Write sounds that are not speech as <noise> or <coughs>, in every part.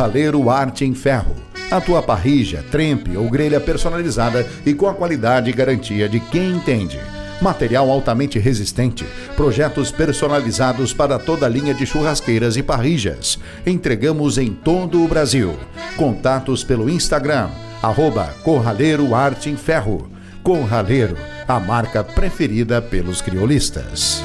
Com Raleiro Arte em Ferro. A tua parrija, trempe ou grelha personalizada e com a qualidade e garantia de quem entende. Material altamente resistente, projetos personalizados para toda a linha de churrasqueiras e parrijas. Entregamos em todo o Brasil. Contatos pelo Instagram, arroba Corraleiro Arte em Ferro. Corraleiro, a marca preferida pelos criolistas.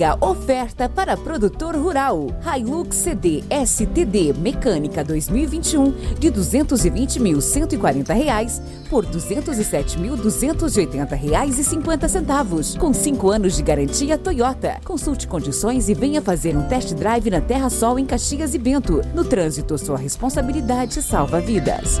Mega oferta para produtor rural. Hilux CD STD Mecânica 2021 de 220.140 reais por 207.280 reais e 50 centavos, com 5 anos de garantia Toyota. Consulte condições e venha fazer um test drive na Terra Sol em Caxias e Bento. No trânsito, sua responsabilidade salva vidas.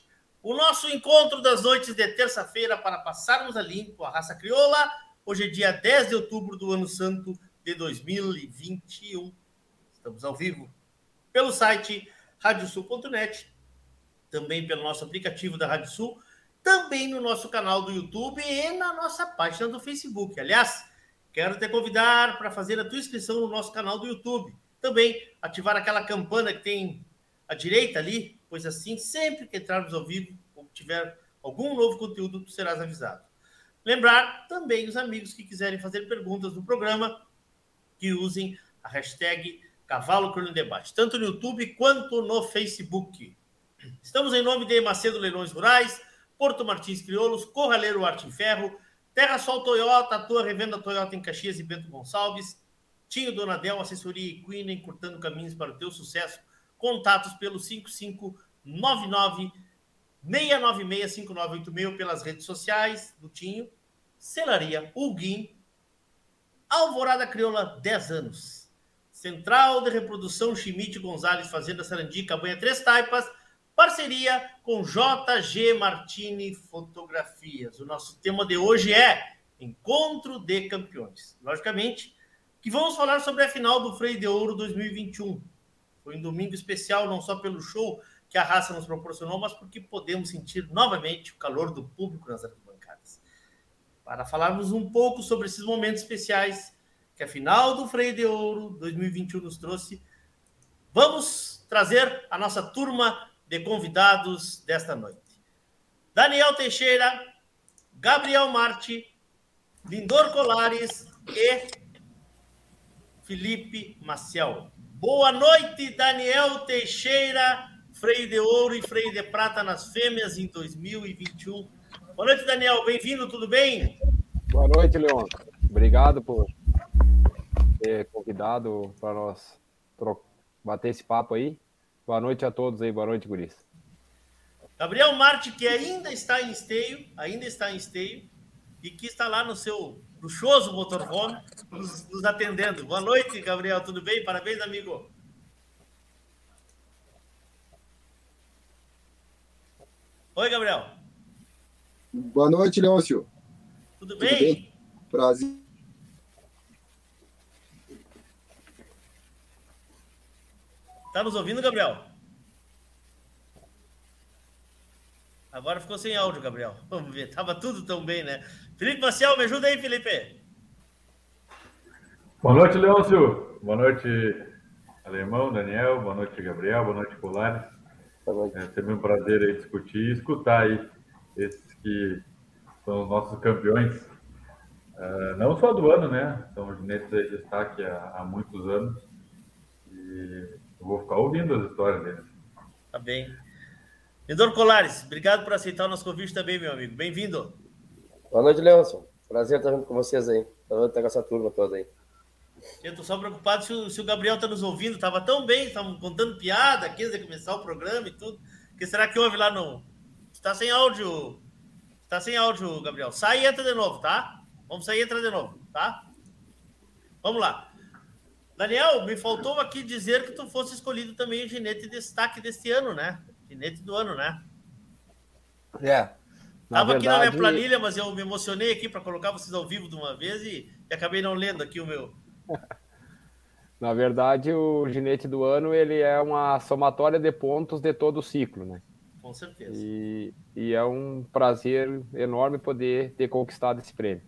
O nosso encontro das noites de terça-feira para passarmos a limpo a raça crioula. Hoje é dia 10 de outubro do ano santo de 2021. Estamos ao vivo pelo site radiosul.net, também pelo nosso aplicativo da Rádio Sul também no nosso canal do YouTube e na nossa página do Facebook. Aliás, quero te convidar para fazer a tua inscrição no nosso canal do YouTube. Também ativar aquela campana que tem à direita ali, pois assim, sempre que entrarmos ao vivo ou tiver algum novo conteúdo, serás avisado. Lembrar também os amigos que quiserem fazer perguntas no programa, que usem a hashtag Cavalo Crono Debate, tanto no YouTube quanto no Facebook. Estamos em nome de Macedo Leilões Rurais, Porto Martins Crioulos, Corraleiro Arte em Ferro, Terra Sol Toyota, tua revenda Toyota em Caxias e Bento Gonçalves, Tinho Donadel, assessoria Equina, encurtando caminhos para o teu sucesso. Contatos pelo 5599 696 5986 pelas redes sociais do Tinho, Celaria Huguim, Alvorada Crioula, 10 anos. Central de Reprodução Chimite Gonzalez, Fazenda Sarandi, Cabanha Três Taipas, Parceria com JG Martini Fotografias. O nosso tema de hoje é Encontro de Campeões. Logicamente, que vamos falar sobre a final do Freio de Ouro 2021. Foi um domingo especial, não só pelo show que a raça nos proporcionou, mas porque podemos sentir novamente o calor do público nas arquibancadas. Para falarmos um pouco sobre esses momentos especiais que a final do Freio de Ouro 2021 nos trouxe, vamos trazer a nossa turma de convidados desta noite. Daniel Teixeira, Gabriel Marte, Lindor Colares e Felipe Maciel. Boa noite, Daniel Teixeira, freio de ouro e freio de prata nas fêmeas em 2021. Boa noite, Daniel. Bem-vindo, tudo bem? Boa noite, Leon. Obrigado por ter convidado para nós bater esse papo aí. Boa noite a todos aí, boa noite, Guris. Gabriel Marte, que ainda está em esteio, ainda está em esteio, e que está lá no seu luxuoso motorhome, nos, nos atendendo. Boa noite, Gabriel, tudo bem? Parabéns, amigo. Oi, Gabriel. Boa noite, Leôncio. Tudo, Tudo bem? bem? Prazer. Tá nos ouvindo, Gabriel? Agora ficou sem áudio, Gabriel. <laughs> Vamos ver. Tava tudo tão bem, né? Felipe Marcial, me ajuda aí, Felipe. Boa noite, Leôncio. Boa noite, Alemão, Daniel. Boa noite, Gabriel. Boa noite, Colares. É sempre um prazer aí discutir e escutar aí esses que são os nossos campeões. Uh, não só do ano, né? São os netos de destaque há, há muitos anos. E eu vou ficar ouvindo as histórias deles. Tá bem. Edor Colares, obrigado por aceitar o nosso convite também, meu amigo. Bem-vindo. Boa noite, Leonson. Prazer estar junto com vocês aí. Estar com essa turma toda aí. Eu tô só preocupado se o, se o Gabriel tá nos ouvindo. Tava tão bem, estavam contando piada aqui antes de começar o programa e tudo. O que será que houve lá no. Está sem áudio. Está sem áudio, Gabriel. Sai e entra de novo, tá? Vamos sair e entra de novo, tá? Vamos lá. Daniel, me faltou aqui dizer que tu fosse escolhido também o ginete destaque deste ano, né? Ginete do ano, né? É. Tava verdade... aqui na minha planilha, mas eu me emocionei aqui para colocar vocês ao vivo de uma vez e, e acabei não lendo aqui o meu. <laughs> na verdade, o ginete do ano ele é uma somatória de pontos de todo o ciclo, né? Com certeza. E, e é um prazer enorme poder ter conquistado esse prêmio.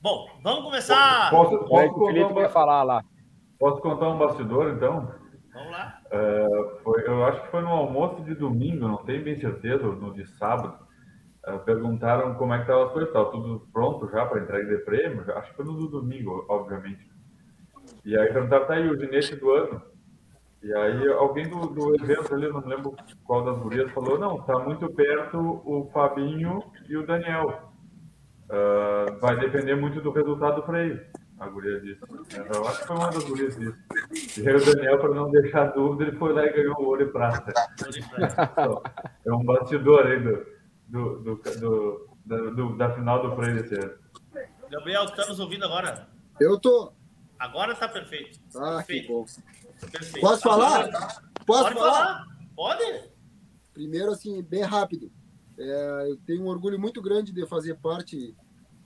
Bom, vamos começar. Posso, posso, posso o Felipe um... falar lá. Posso contar um bastidor, então? Vamos lá. Uh, foi, eu acho que foi no almoço de domingo, não tenho bem certeza, no de sábado. Uh, perguntaram como é que estava as coisas, estava tudo pronto já para entrega de prêmio. Acho que foi no do domingo, obviamente. E aí perguntaram, tá aí o ginete do ano. E aí alguém do, do evento ali, não lembro qual das gurias, falou, não, tá muito perto o Fabinho e o Daniel. Uh, vai depender muito do resultado do freio, a guria disse. Eu acho que foi uma das gurias disse. E aí o Daniel, para não deixar dúvida, ele foi lá e ganhou o ouro e prata. é um bastidor aí do, do, do, do, da, do da final do freio desse ano. Gabriel, está nos ouvindo agora? Eu tô. Agora tá perfeito. Ah, perfeito. que bom. Perfeito. Posso falar? Agora- Posso Pode falar? falar? Pode? Primeiro, assim, bem rápido. É, eu tenho um orgulho muito grande de fazer parte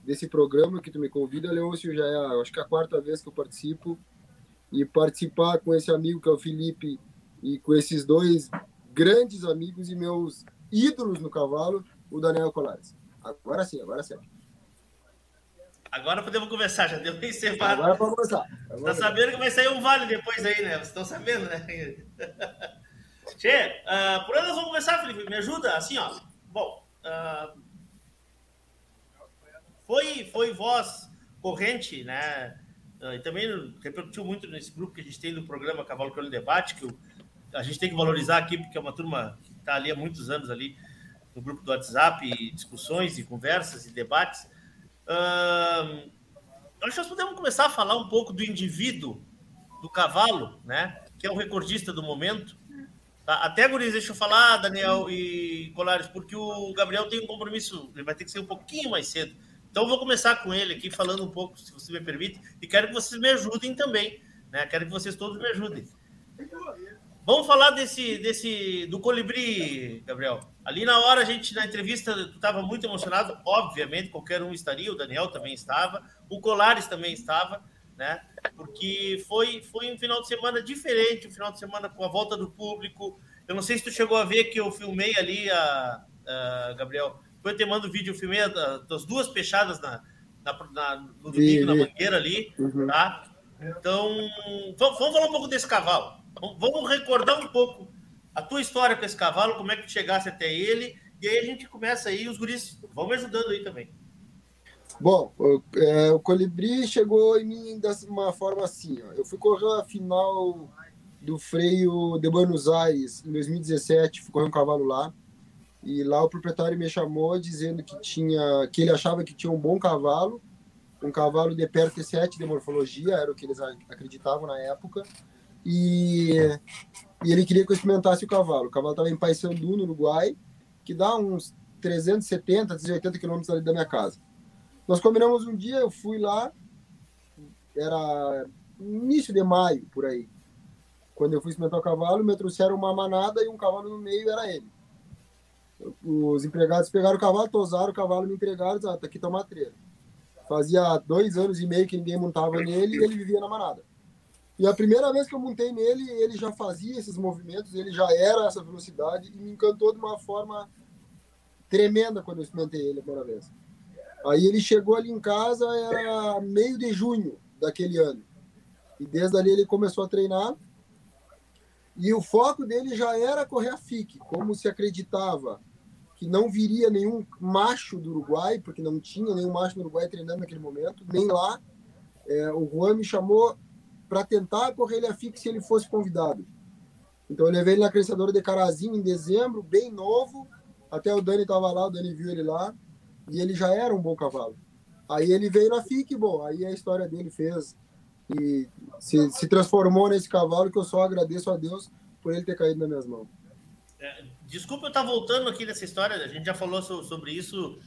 desse programa que tu me convida, Leôncio. Já é, acho que a quarta vez que eu participo. E participar com esse amigo que é o Felipe e com esses dois grandes amigos e meus ídolos no cavalo, o Daniel Colares. Agora sim, agora sim. Agora podemos conversar, já deu bem separado. Agora pode começar. Tá sabendo que vai sair um vale depois aí, né? Vocês estão sabendo, né? <laughs> Tchê, ah, por onde nós vamos começar, Felipe? Me ajuda? Assim, ó. Bom, ah, foi, foi voz corrente, né? Ah, e também repercutiu muito nesse grupo que a gente tem do programa Cavalo Crioulo Debate, que a gente tem que valorizar aqui, porque é uma turma que está ali há muitos anos ali no grupo do WhatsApp, e discussões e conversas e debates. Acho que nós podemos começar a falar um pouco do indivíduo, do cavalo, né? Que é o recordista do momento. Tá? Até, Guris, deixa eu falar, Daniel e Colares, porque o Gabriel tem um compromisso, ele vai ter que ser um pouquinho mais cedo. Então, vou começar com ele aqui, falando um pouco, se você me permite, e quero que vocês me ajudem também, né? Quero que vocês todos me ajudem. Vamos falar desse, desse do colibri, Gabriel. Ali na hora, a gente, na entrevista, tu estava muito emocionado, obviamente, qualquer um estaria, o Daniel também estava, o Colares também estava, né? Porque foi, foi um final de semana diferente, um final de semana com a volta do público. Eu não sei se tu chegou a ver que eu filmei ali, a, a Gabriel. Depois eu te mando o vídeo, eu filmei a- das duas fechadas na, na, na- no domingo, na vi. mangueira ali, Uhum. tá? Então, vamos, vamos falar um pouco desse cavalo. Vamos- Vamos recordar um pouco a tua história com esse cavalo, como é que tu chegasse até ele, e aí a gente começa aí, os guris vão me ajudando aí também. Bom, o, é, o Colibri chegou em mim de uma forma assim. Ó. Eu fui correr a final do freio de Buenos Aires em 2017, fui correr um cavalo lá. E lá o proprietário me chamou dizendo que tinha que ele achava que tinha um bom cavalo, um cavalo de perto 7 de morfologia, era o que eles acreditavam na época. E, e ele queria que eu experimentasse o cavalo. O cavalo estava em Paysandu, no Uruguai, que dá uns 370, 380 quilômetros da minha casa. Nós combinamos um dia, eu fui lá, era início de maio, por aí. Quando eu fui experimentar o cavalo, me trouxeram uma manada e um cavalo no meio era ele. Os empregados pegaram o cavalo, tosaram o cavalo, me entregaram, ah, tá aqui tá o matreiro. Fazia dois anos e meio que ninguém montava nele e ele vivia na manada. E a primeira vez que eu montei nele, ele já fazia esses movimentos, ele já era essa velocidade e me encantou de uma forma tremenda quando eu experimentei ele a primeira vez. Aí ele chegou ali em casa, era meio de junho daquele ano. E desde ali ele começou a treinar. E o foco dele já era correr a FIC, como se acreditava que não viria nenhum macho do Uruguai, porque não tinha nenhum macho no Uruguai treinando naquele momento, nem lá. É, o Juan me chamou para tentar correr ele a FIC se ele fosse convidado. Então eu levei ele na crescedora de Carazinho em dezembro, bem novo. Até o Dani estava lá, o Dani viu ele lá. E ele já era um bom cavalo. Aí ele veio na FIC, bom, aí a história dele fez e se, se transformou nesse cavalo que eu só agradeço a Deus por ele ter caído nas minhas mãos. É, desculpa eu estar voltando aqui nessa história, a gente já falou so- sobre isso,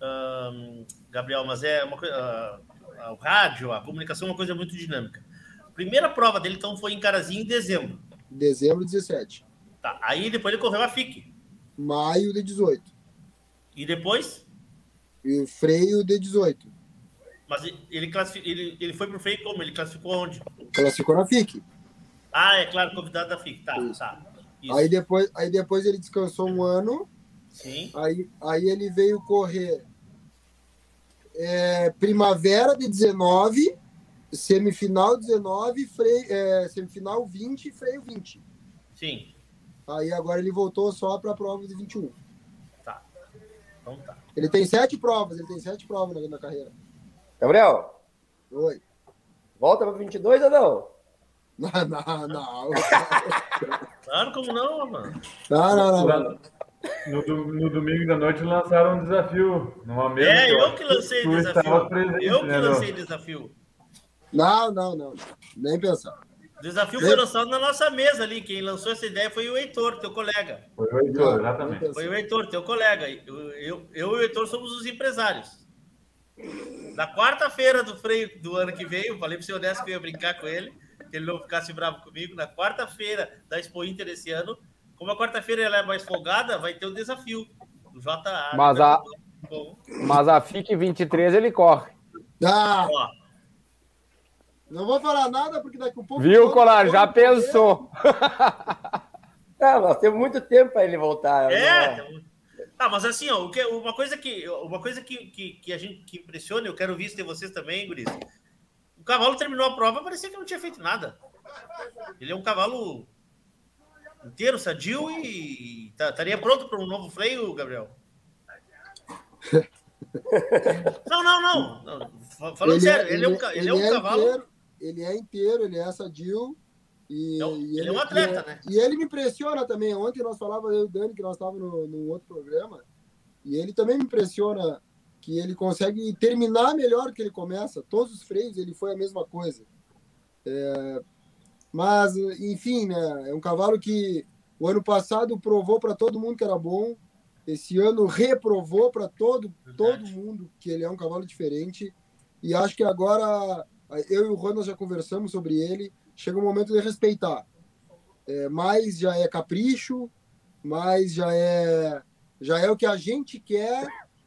ahn, Gabriel, mas é uma coisa. ah, o rádio, a comunicação é uma coisa muito dinâmica. A primeira prova dele, então, foi em Carazinho em dezembro. Dezembro 17. Tá, aí depois ele correu a FIC. Maio de 18. E depois? E freio de 18. Mas ele, classifi- ele, ele foi pro freio como? Ele classificou onde? Classificou na FIC. Ah, é claro, convidado da FIC. Tá, tá. Isso. Aí depois, aí depois ele descansou um ano. Sim. Aí, aí ele veio correr é, primavera de 19, semifinal 19, freio, é, semifinal 20 e freio 20. Sim. Aí agora ele voltou só para a prova de 21. Tá. Então tá. Ele tem sete provas, ele tem sete provas na, na carreira. Gabriel, Oi. volta para 22 ou não? Não, não, não. Claro, como não, mano? Não, não, não. não. No, no domingo da noite lançaram um desafio numa mesa. É, eu que lancei tu o estava desafio. presente, Eu que né, lancei o desafio. Não, não, não. Nem pensar. O desafio foi lançado na nossa mesa ali. Quem lançou essa ideia foi o Heitor, teu colega. Foi o Heitor, exatamente. Foi o Heitor, teu colega. Eu, eu, eu e o Heitor somos os empresários. Na quarta-feira do freio do ano que vem, eu falei pro seu Honesto que eu ia brincar com ele, que ele não ficasse bravo comigo. Na quarta-feira da Expo Inter esse ano, como a quarta-feira ela é mais folgada, vai ter o desafio do JA. Mas a, mas a FIC 23 ele corre. Ah, ó, não vou falar nada porque daqui a um pouco. Viu, Colar? Já pensou. Ah, <laughs> nós temos muito tempo para ele voltar. É, né? Ah, mas assim, ó, o que, uma coisa que uma coisa que, que, que a gente que impressiona, eu quero ver isso de vocês também, Guris. O cavalo terminou a prova, parecia que não tinha feito nada. Ele é um cavalo inteiro, sadio e tá- estaria pronto para um novo freio, Gabriel. <laughs> Não, não, não. não. Fa- Falando sério, ele, é um, ca- ele é um cavalo. Inteiro, ele é inteiro, ele é sadio. E, um- e ele é um atleta, e- né? E ele me impressiona também. Ontem nós falávamos, eu e o Dani, que nós estávamos num outro programa. E ele também me impressiona que ele consegue terminar melhor que ele começa. Todos os freios ele foi a mesma coisa. É, mas, enfim, né? É um cavalo que o ano passado provou para todo mundo que era bom. Esse ano reprovou para todo, todo mundo que ele é um cavalo diferente. E acho que agora, eu e o Ronald já conversamos sobre ele. Chega o momento de respeitar. É, mais já é capricho, mais já é, já é o que a gente quer.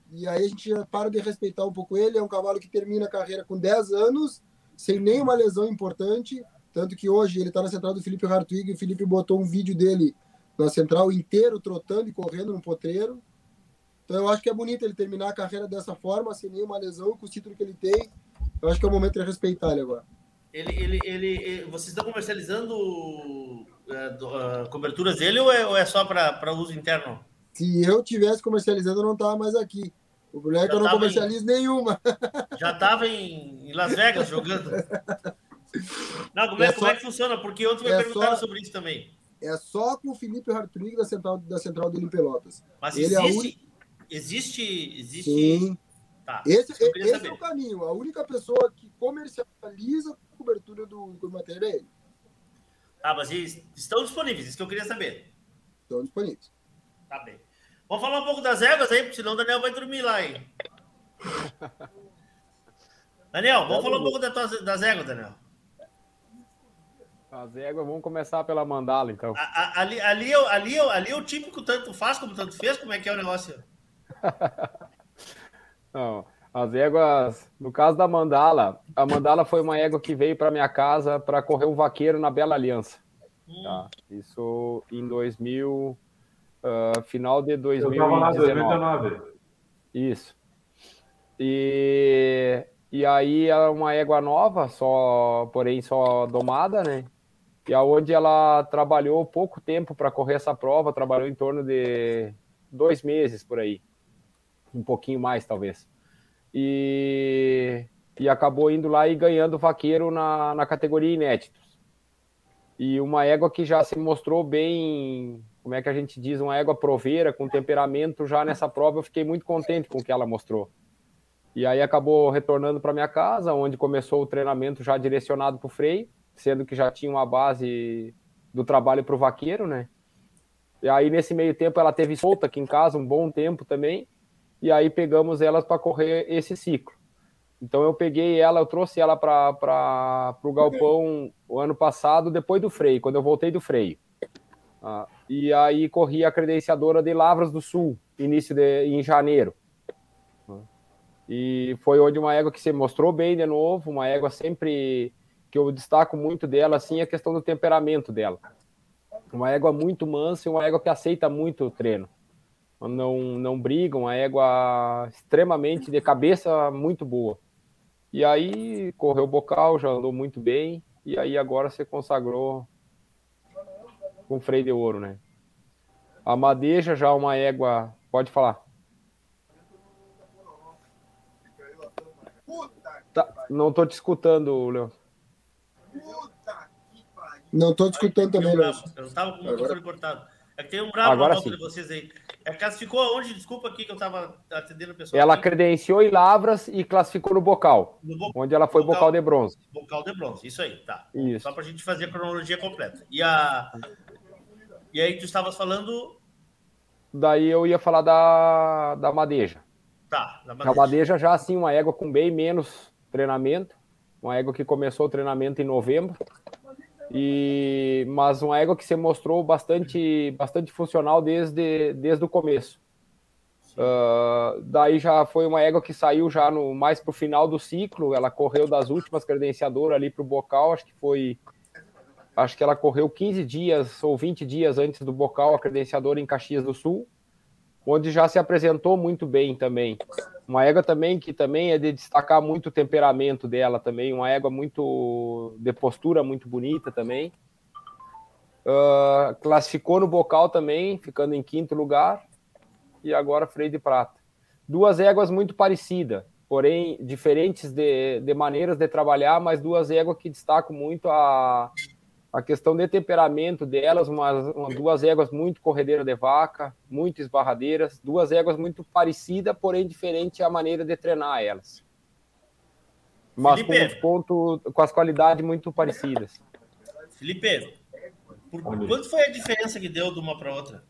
E aí a gente já para de respeitar um pouco ele. É um cavalo que termina a carreira com 10 anos, sem nenhuma lesão importante. Tanto que hoje ele está na central do Felipe Hartwig e o Felipe botou um vídeo dele na central inteiro, trotando e correndo no potreiro. Então eu acho que é bonito ele terminar a carreira dessa forma, sem nenhuma lesão, com o título que ele tem. Eu acho que é o momento de respeitar ele agora. Ele, ele, ele, ele- vocês estão comercializando é, do- ah, coberturas dele ou é, ou é só para uso interno? Se eu tivesse comercializando, eu não estava mais aqui. O problema é que eu não comercializo nenhuma. Já estava em, em Las Vegas jogando. <laughs> Não, como é, É como só- é que funciona? Porque me é perguntaram só- sobre isso também. É só com o Felipe Hartwig da central, da central dele em Pelotas. Mas Ele é existe, existe, existe. Sim. Tá, Esse, esse saber. é o caminho. A única pessoa que comercializa a cobertura do, matéria é ele. Ah, mas eles estão disponíveis, isso que eu queria saber. Estão disponíveis. Tá bem. Vamos falar um pouco das éguas aí, porque senão o Daniel vai dormir lá, hein? Daniel, vamos falar um pouco das, tuas- das éguas, Daniel. As éguas, vamos começar pela mandala, então. A- a- Ali, ali, ali, o- ali é o típico tanto faz como tanto fez, como é que é o negócio? <laughs> Não, as éguas, no caso da Mandala, a Mandala foi uma égua que veio para minha casa para correr um vaqueiro na Bela Aliança. Tá? Isso em 2000, ah, final de Eu tava lá em 2019. 2019. Isso. E, e aí é uma égua nova, só, porém só domada, né? E aonde ela trabalhou pouco tempo para correr essa prova, trabalhou em torno de dois meses por aí, um pouquinho mais talvez. E, e acabou indo lá e ganhando vaqueiro na, na categoria inéditos. E uma égua que já se mostrou bem, como é que a gente diz, uma égua proveira, com temperamento já nessa prova, eu fiquei muito contente com o que ela mostrou. E aí acabou retornando para minha casa, onde começou o treinamento já direcionado para o freio, sendo que já tinha uma base do trabalho para o vaqueiro, né? E aí nesse meio tempo ela teve solta aqui em casa um bom tempo também, e aí pegamos elas para correr esse ciclo. Então eu peguei ela, eu trouxe ela para o galpão o ano passado, depois do freio, quando eu voltei do freio. Ah, e aí corri a credenciadora de Lavras do Sul, início de, em janeiro. E foi onde uma égua que se mostrou bem de novo, uma égua sempre que eu destaco muito dela, assim, é a questão do temperamento dela. Uma égua muito mansa e uma égua que aceita muito o treino. Não, não briga, uma égua extremamente de cabeça muito boa. E aí correu o bocal, já andou muito bem, e aí agora se consagrou com freio de ouro, né? A madeja já é uma égua, pode falar. Tá, não tô te escutando, Léo. Não estou escutando também, não. Eu estava com o microfone cortado. É que tem um bravo Agora volta de vocês aí. É, classificou aonde? Desculpa aqui que eu estava atendendo o pessoal. Ela aqui. credenciou em Lavras e classificou no bocal. No bo... Onde ela foi bocal, bocal, de bronze. Bocal de bronze, isso aí, tá. Isso. Só para a gente fazer a cronologia completa. E, a... e aí tu estavas falando. Daí eu ia falar da, da Madeja. Tá, da Madeja. A Madeja já assim, uma égua com bem menos treinamento. Uma égua que começou o treinamento em novembro e, mas uma égua que se mostrou bastante, bastante funcional desde, desde o começo. Uh, daí já foi uma égua que saiu já no mais para o final do ciclo. Ela correu das últimas credenciadoras ali para o bocal. Acho que foi. Acho que ela correu 15 dias ou 20 dias antes do bocal, a credenciadora em Caxias do Sul onde já se apresentou muito bem também. Uma égua também que também é de destacar muito o temperamento dela também, uma égua muito de postura muito bonita também. Uh, classificou no bocal também, ficando em quinto lugar, e agora freio de prata. Duas éguas muito parecidas, porém diferentes de, de maneiras de trabalhar, mas duas éguas que destacam muito a, a questão de temperamento delas, umas, uma, duas éguas muito corredeiras de vaca, muito esbarradeiras, duas éguas muito parecidas, porém diferente a maneira de treinar elas. Mas Felipe, com os pontos, com as qualidades muito parecidas. Felipe, por quanto foi a diferença que deu de uma para outra?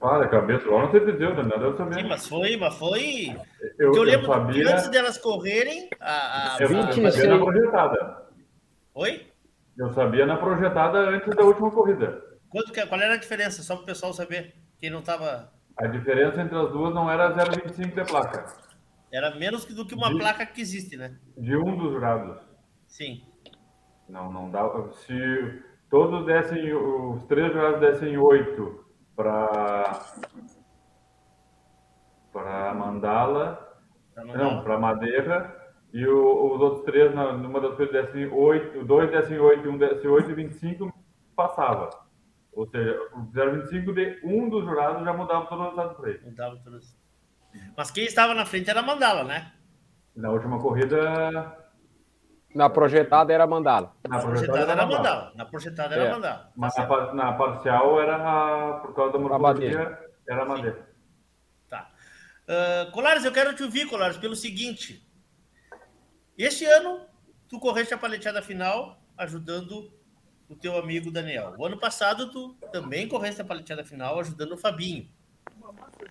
Olha, cabeça, não teve deu, né? Deu também. Sim, mas foi, mas foi. Eu, eu lembro eu sabia... que antes delas correrem, a, a... Eu, 26... eu sabia na projetada. Oi? Eu sabia na projetada antes da última corrida. Quanto que, qual era a diferença? Só para o pessoal saber. Quem não estava. A diferença entre as duas não era 0,25 de placa. Era menos do que uma de, placa que existe, né? De um dos jurados. Sim. Não, não dá. Se todos dessem, os três jurados dessem oito para para mandala, não, para madeira, e o, os outros três, na, numa das coisas dessem 8, dois dessem 8 e um dessem 8 e 25 passava. Ou seja, o 0,25 de um dos jurados já mudava todo o resultado do play. Mudava todos. Mas quem estava na frente era Mandala, né? Na última corrida. Na projetada era Mandala. Na projetada, projetada era Mandala. Mandala. Na projetada era é. Mandala. Mas na, na, parcial era a, por causa da morfologia, era a madeira. Tá. Uh, Colares, eu quero te ouvir, Colares, pelo seguinte. Este ano, tu correste a paleteada final ajudando o teu amigo Daniel. O ano passado, tu também correste a paleteada final ajudando o Fabinho.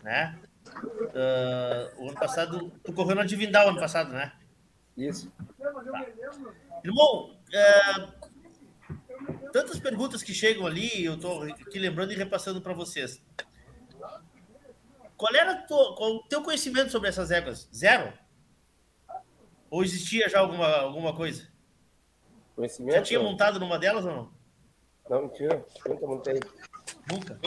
Né? Uh, o ano passado, tu correu na Divindal ano passado, né? Isso. Tá. Irmão, uh, tantas perguntas que chegam ali, eu estou aqui lembrando e repassando para vocês. Qual era o teu conhecimento sobre essas éguas? Zero? Ou existia já alguma, alguma coisa? Conhecimento? Já tinha montado numa delas ou não? Não, tinha. Nunca montei. Nunca?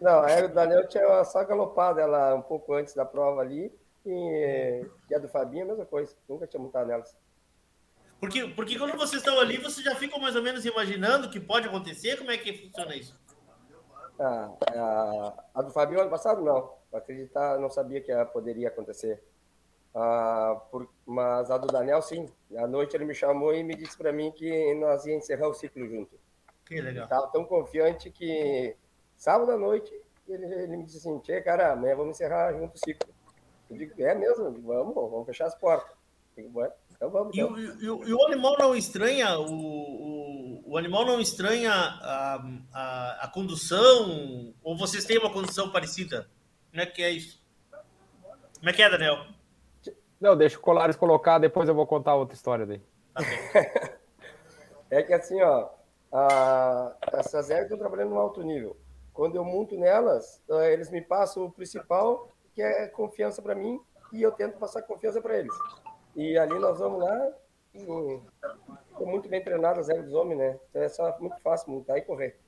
Não, a do Daniel tinha só galopado ela um pouco antes da prova ali. E, e a do Fabinho, a mesma coisa. Nunca tinha montado nelas. Porque, porque quando vocês estão ali, vocês já ficam mais ou menos imaginando o que pode acontecer? Como é que funciona isso? Ah, a, a do Fabinho ano passado, não. Acreditar, não sabia que poderia acontecer. Ah, por, mas a do Daniel, sim. À noite ele me chamou e me disse para mim que nós ia encerrar o ciclo junto. Que legal. Estava tão confiante que sábado à noite ele, ele me disse assim: Tchê, cara, amanhã vamos encerrar junto o ciclo. Eu digo: É mesmo? Digo, vamos, vamos fechar as portas. Eu digo, então vamos. Então. E, e, e, o animal não estranha o, o, o animal não estranha a, a, a, condução? Ou vocês têm uma condução parecida? Como é que é isso? Como é que é, Daniel? Não, deixa o Colares colocar, depois eu vou contar outra história daí. <laughs> é que assim, ó, a, essas ervas estão trabalhando no alto nível. Quando eu monto nelas, eh, eles me passam o principal, que é confiança para mim, e eu tento passar confiança para eles. E ali nós vamos lá, estou muito bem treinado as ervas dos homens, né? Então é só muito fácil montar e correr.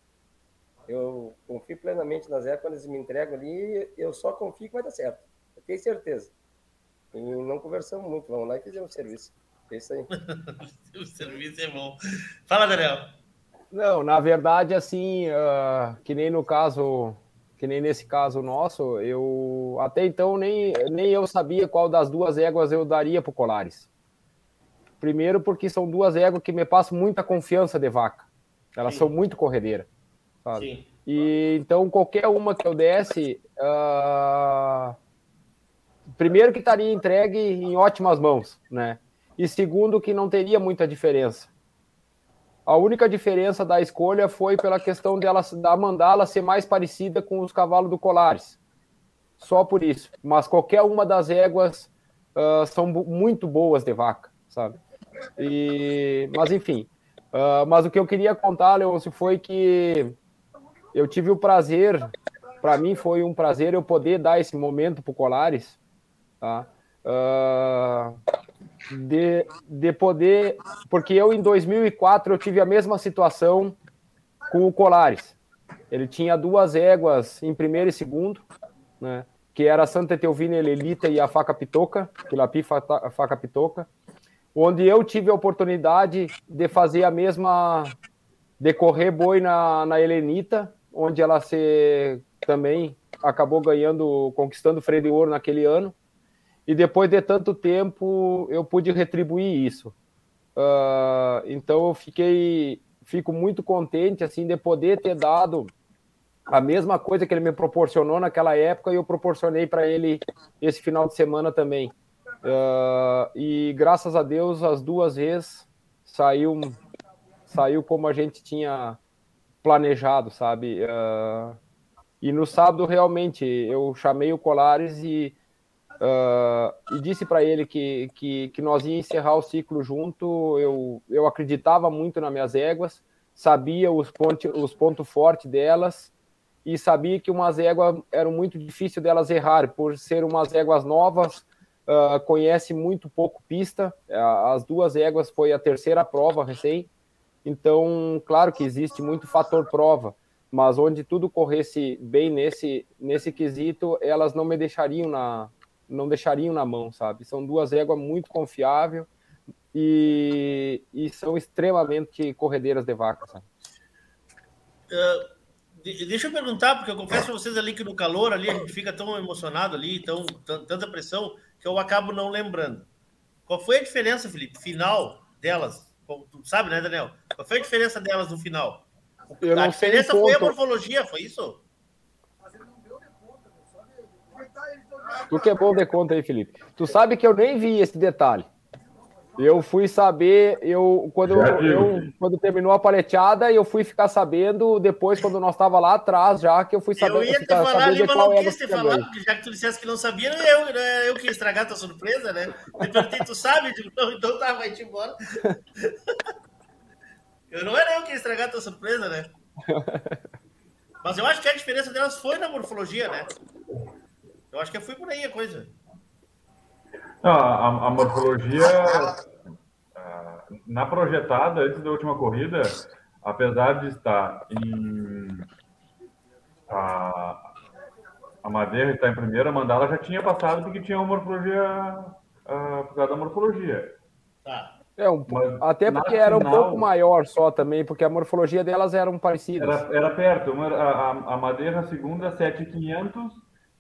Eu confio plenamente nas ervas, quando eles me entregam ali, eu só confio que vai dar certo. Eu tenho certeza. E não conversamos muito, vamos lá e fizemos serviço. É isso aí. <laughs> o serviço é bom. Fala, Daniel. Não, na verdade, assim, uh, que nem no caso, que nem nesse caso nosso, eu até então nem, nem eu sabia qual das duas éguas eu daria para o Colares. Primeiro porque são duas éguas que me passam muita confiança de vaca. Elas Sim. são muito corredeiras. Sabe? Sim. E então qualquer uma que eu desse, ah, primeiro que estaria entregue em ótimas mãos, né? E segundo que não teria muita diferença. A única diferença da escolha foi pela questão dela da mandala ser mais parecida com os cavalos do Colares. Só por isso. Mas qualquer uma das éguas ah, são muito boas de vaca, sabe? E, mas enfim. Ah, mas o que eu queria contar, Leôncio, foi que eu tive o prazer, para mim foi um prazer eu poder dar esse momento para o Colares, tá? Ah, de, de poder, porque eu em 2004 eu tive a mesma situação com o Colares. Ele tinha duas éguas em primeiro e segundo, né? Que era a Santa Teovina Elelita e a Faca Pitoca, Pilapi Faca Pitoca, onde eu tive a oportunidade de fazer a mesma, de correr boi na, na Helenita, onde ela se também acabou ganhando, conquistando o freio de ouro naquele ano. E depois de tanto tempo, eu pude retribuir isso. Ah, então eu fiquei, fico muito contente assim de poder ter dado a mesma coisa que ele me proporcionou naquela época e eu proporcionei para ele esse final de semana também. Ah, e graças a Deus as duas vezes saiu saiu como a gente tinha planejado, sabe? Ah, e no sábado realmente eu chamei o Colares e ah, e disse para ele que, que, que nós ia encerrar o ciclo junto. Eu, eu acreditava muito nas minhas éguas, sabia os, ponte, os pontos fortes delas e sabia que umas éguas eram muito difícil delas errar, por ser umas éguas novas, ah, conhece muito pouco pista. Ah, As duas éguas foi a terceira prova recém, então claro que existe muito fator prova, mas onde tudo corresse bem nesse nesse quesito, elas não me deixariam na não deixariam na mão, sabe? São duas éguas muito confiáveis e, e são extremamente corredeiras de vaca, sabe? De- deixa eu perguntar, porque eu confesso para vocês ali que no calor ali a gente fica tão emocionado ali, tão, tan- tanta pressão, que eu acabo não lembrando. Qual foi a diferença, Felipe, final delas? Tu sabe, né, Daniel? Qual foi a diferença delas no final? Eu a diferença foi a morfologia, foi isso? Tu que é bom de conta aí, Felipe. Tu sabe que eu nem vi esse detalhe. Eu fui saber, eu quando, eu, quando terminou a paleteada, eu fui ficar sabendo depois, quando nós estava lá atrás, já que eu fui saber, eu ia te falar ali, mas não quis que te falar, porque já que tu dissesse que não sabia, não eu, não eu que ia estragar tua surpresa, né? Eu perguntei, tu sabe? Digo, Então, então tá, vai te embora. Eu não era eu que ia estragar tua surpresa, né? <laughs> Mas eu acho que a diferença delas foi na morfologia, né? Eu acho que foi por aí a coisa. Não, a, a morfologia ah, na projetada antes da última corrida, apesar de estar em a, a Madeira está em primeira, a Mandala já tinha passado porque tinha uma morfologia ah, por causa da morfologia. Tá. É, um, Mas até porque era um final- pouco maior só também, porque a morfologia delas eram parecidas. Era, era perto, uma, a, a- Madeira a segunda 7,500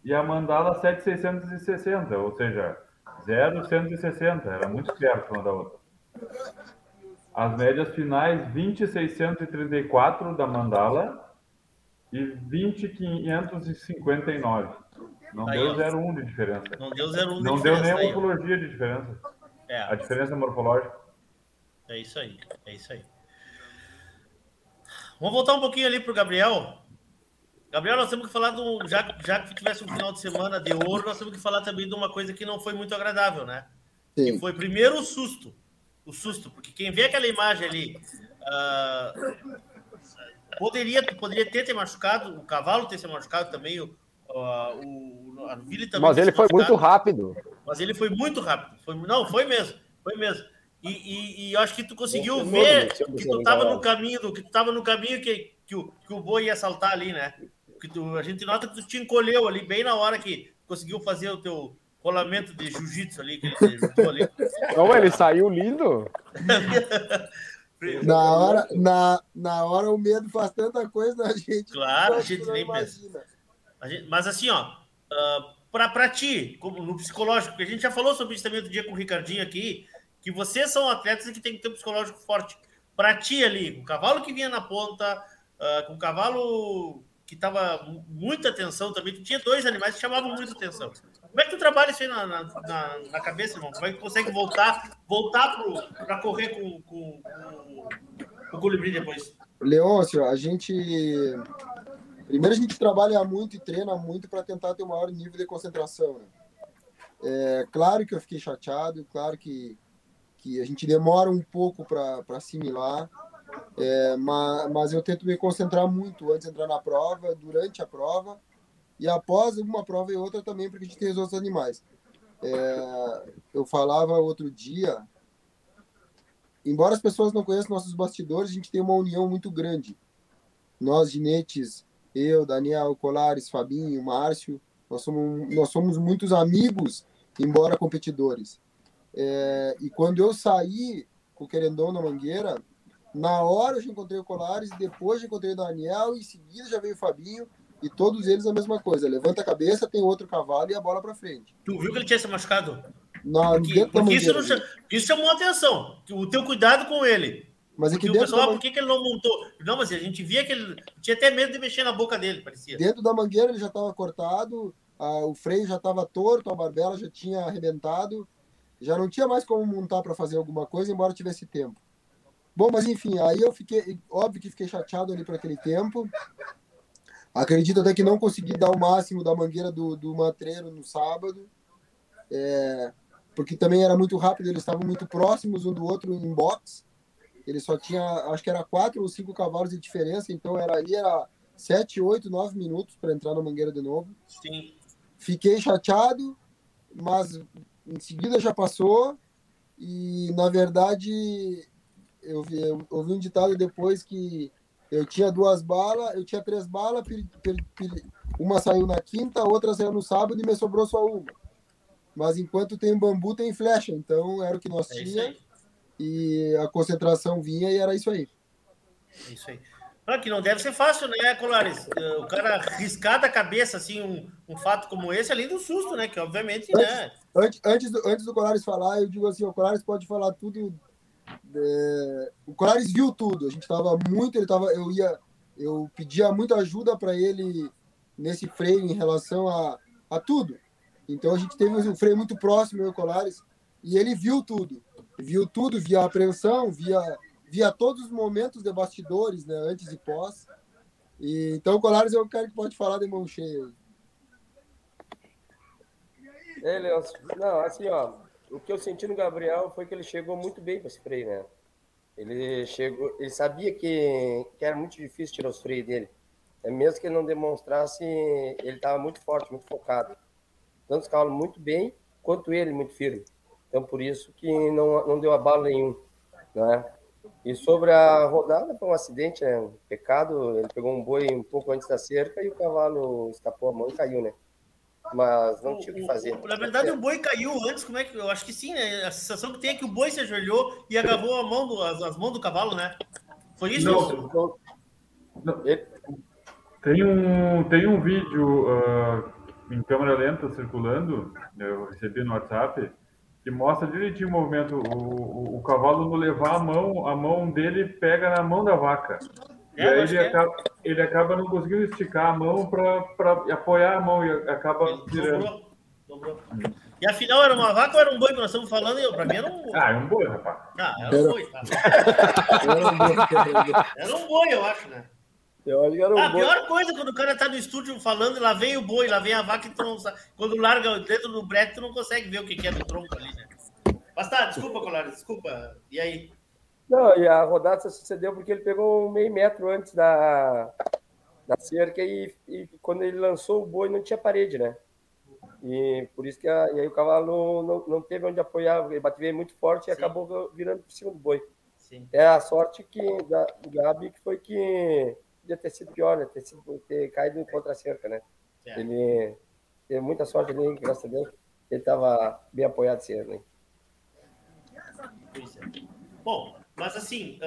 e a Mandala 7,660, ou seja, 0,160, era muito perto uma da outra. As médias finais 20,634 da Mandala e 20,559. Não Aí, deu ó. 0,1 de diferença. Não deu 0,1 de Não deu nem morfologia de diferença. É. A diferença morfológica. É isso aí, é isso aí. Vamos voltar um pouquinho ali pro Gabriel. Gabriel, nós temos que falar do. Já, já que tivesse um final de semana de ouro, nós temos que falar também de uma coisa que não foi muito agradável, né? Que foi primeiro o susto. O susto, porque quem vê aquela imagem ali. ah, poderia, poderia ter te machucado, o cavalo ter se machucado também, o, ah, o, Vili também Mas ter ele foi muito rápido. Mas ele foi muito rápido. Foi, não, foi mesmo. Foi mesmo. E, e, e acho que tu conseguiu Esse ver que tu estava no caminho, que tu tava no caminho que, que, o, que o boi ia saltar ali, né? Que tu, a gente nota que tu te encolheu ali bem na hora que conseguiu fazer o teu rolamento de jiu-jitsu ali, que ele juntou ali. Não, ele saiu lindo. <laughs> Na hora, na, na hora o medo faz tanta coisa na gente. Claro, a gente nem pensa. imagina. Gente- mas assim, ó, ah, pra, pra ti, como no psicológico, porque a gente já falou sobre isso também outro dia com o Ricardinho aqui, que vocês são atletas e que tem que ter um psicológico forte. Para ti ali, o cavalo que vinha na ponta, uh, com o cavalo que estava muita atenção também, tu tinha dois animais que chamavam muita atenção. Como é que tu trabalha isso aí na, na, na, na cabeça, irmão? Como é que tu consegue voltar, voltar para correr com, com, com, com o colibri depois? Leôncio, a gente. Primeiro, a gente trabalha muito e treina muito para tentar ter o maior nível de concentração. Né? É, claro que eu fiquei chateado, claro que, que a gente demora um pouco para assimilar, é, mas, mas eu tento me concentrar muito antes de entrar na prova, durante a prova e após uma prova e outra também, porque a gente tem os outros animais. É, eu falava outro dia, embora as pessoas não conheçam nossos bastidores, a gente tem uma união muito grande. Nós, ginetes, eu, Daniel, Colares, Fabinho, Márcio, nós somos, nós somos muitos amigos, embora competidores. É, e quando eu saí com o Querendão na Mangueira, na hora eu já encontrei o Colares, depois já encontrei o Daniel, e em seguida já veio o Fabinho, e todos eles a mesma coisa. Levanta a cabeça, tem outro cavalo e a bola para frente. Tu viu que ele tinha se machucado? Não, porque, porque isso, não, isso chamou atenção. O teu cuidado com ele. Mas é que o pessoal, da... por que, que ele não montou? Não, mas a gente via que ele tinha até medo de mexer na boca dele, parecia. Dentro da mangueira ele já estava cortado, a, o freio já estava torto, a barbela já tinha arrebentado, já não tinha mais como montar para fazer alguma coisa, embora tivesse tempo. Bom, mas enfim, aí eu fiquei, óbvio que fiquei chateado ali para aquele tempo. Acredito até que não consegui dar o máximo da mangueira do, do matreiro no sábado, é, porque também era muito rápido, eles estavam muito próximos um do outro em box. Ele só tinha, acho que era quatro ou cinco cavalos de diferença, então era ali era sete, oito, nove minutos para entrar na mangueira de novo. Sim. Fiquei chateado, mas em seguida já passou e na verdade eu, eu ouvi um ditado depois que eu tinha duas balas, eu tinha três balas, uma saiu na quinta, a outra saiu no sábado e me sobrou só uma. Mas enquanto tem bambu, tem flecha. Então era o que nós é tinha. E a concentração vinha e era isso aí. É isso aí. Claro que não deve ser fácil, né, Colares? O cara riscar da cabeça, assim, um, um fato como esse, além do susto, né? Que obviamente, antes, né? Antes, antes, do, antes do Colares falar, eu digo assim, o Colares pode falar tudo é, o Colares viu tudo. A gente estava muito, ele tava, eu ia, eu pedia muita ajuda para ele nesse freio em relação a, a tudo. Então a gente teve um freio muito próximo, o Colares, e ele viu tudo. Viu tudo, via apreensão, via, via todos os momentos de bastidores, né, antes e pós. E, então o Colares é o cara que pode falar de mão cheia. Ele, não, assim, ó, o que eu senti no Gabriel foi que ele chegou muito bem para esse freio, né? Ele chegou, ele sabia que, que era muito difícil tirar os freios dele. É mesmo que ele não demonstrasse, ele estava muito forte, muito focado. Tanto os cavalos muito bem, quanto ele muito firme. Então por isso que não, não deu abalo nenhum, né? E sobre a rodada, foi um acidente, né? Um pecado. Ele pegou um boi um pouco antes da cerca e o cavalo escapou a mão e caiu, né? Mas não tinha o que fazer. Na verdade, o boi caiu antes, como é que. Eu acho que sim, né? A sensação que tem é que o boi se ajoelhou e agarrou a mão do, as, as mãos do cavalo, né? Foi isso? Não, não. Tem, um, tem um vídeo uh, em câmera lenta circulando, eu recebi no WhatsApp, que mostra direitinho o movimento. O, o, o cavalo, no levar a mão, a mão dele pega na mão da vaca. É, e aí ele, é. acaba, ele acaba não conseguindo esticar a mão para apoiar a mão e acaba virando. Dobrou. E afinal era uma vaca ou era um boi que nós estamos falando? Eu, para mim era um. Ah, é um boi, rapaz. Ah, era um boi, tá. era um boi, eu acho, né? Eu acho que era um ah, boi. A pior coisa quando o cara tá no estúdio falando, lá vem o boi, lá vem a vaca e tu não sabe. Quando larga dentro do brete, tu não consegue ver o que é do tronco ali, né? Mas tá, desculpa, Colares, desculpa. E aí? Não, e a rodada sucedeu porque ele pegou um meio metro antes da, da cerca e, e quando ele lançou o boi não tinha parede, né? E por isso que a, e aí o cavalo não, não teve onde apoiar, ele bateu muito forte e Sim. acabou virando por cima do boi. Sim. É a sorte que da, do Gabi que foi que podia ter sido pior, né? Ter, sido, ter caído contra a cerca, né? É. Ele teve muita sorte ali, graças a Deus. Ele estava bem apoiado sempre, né? Bom, mas assim,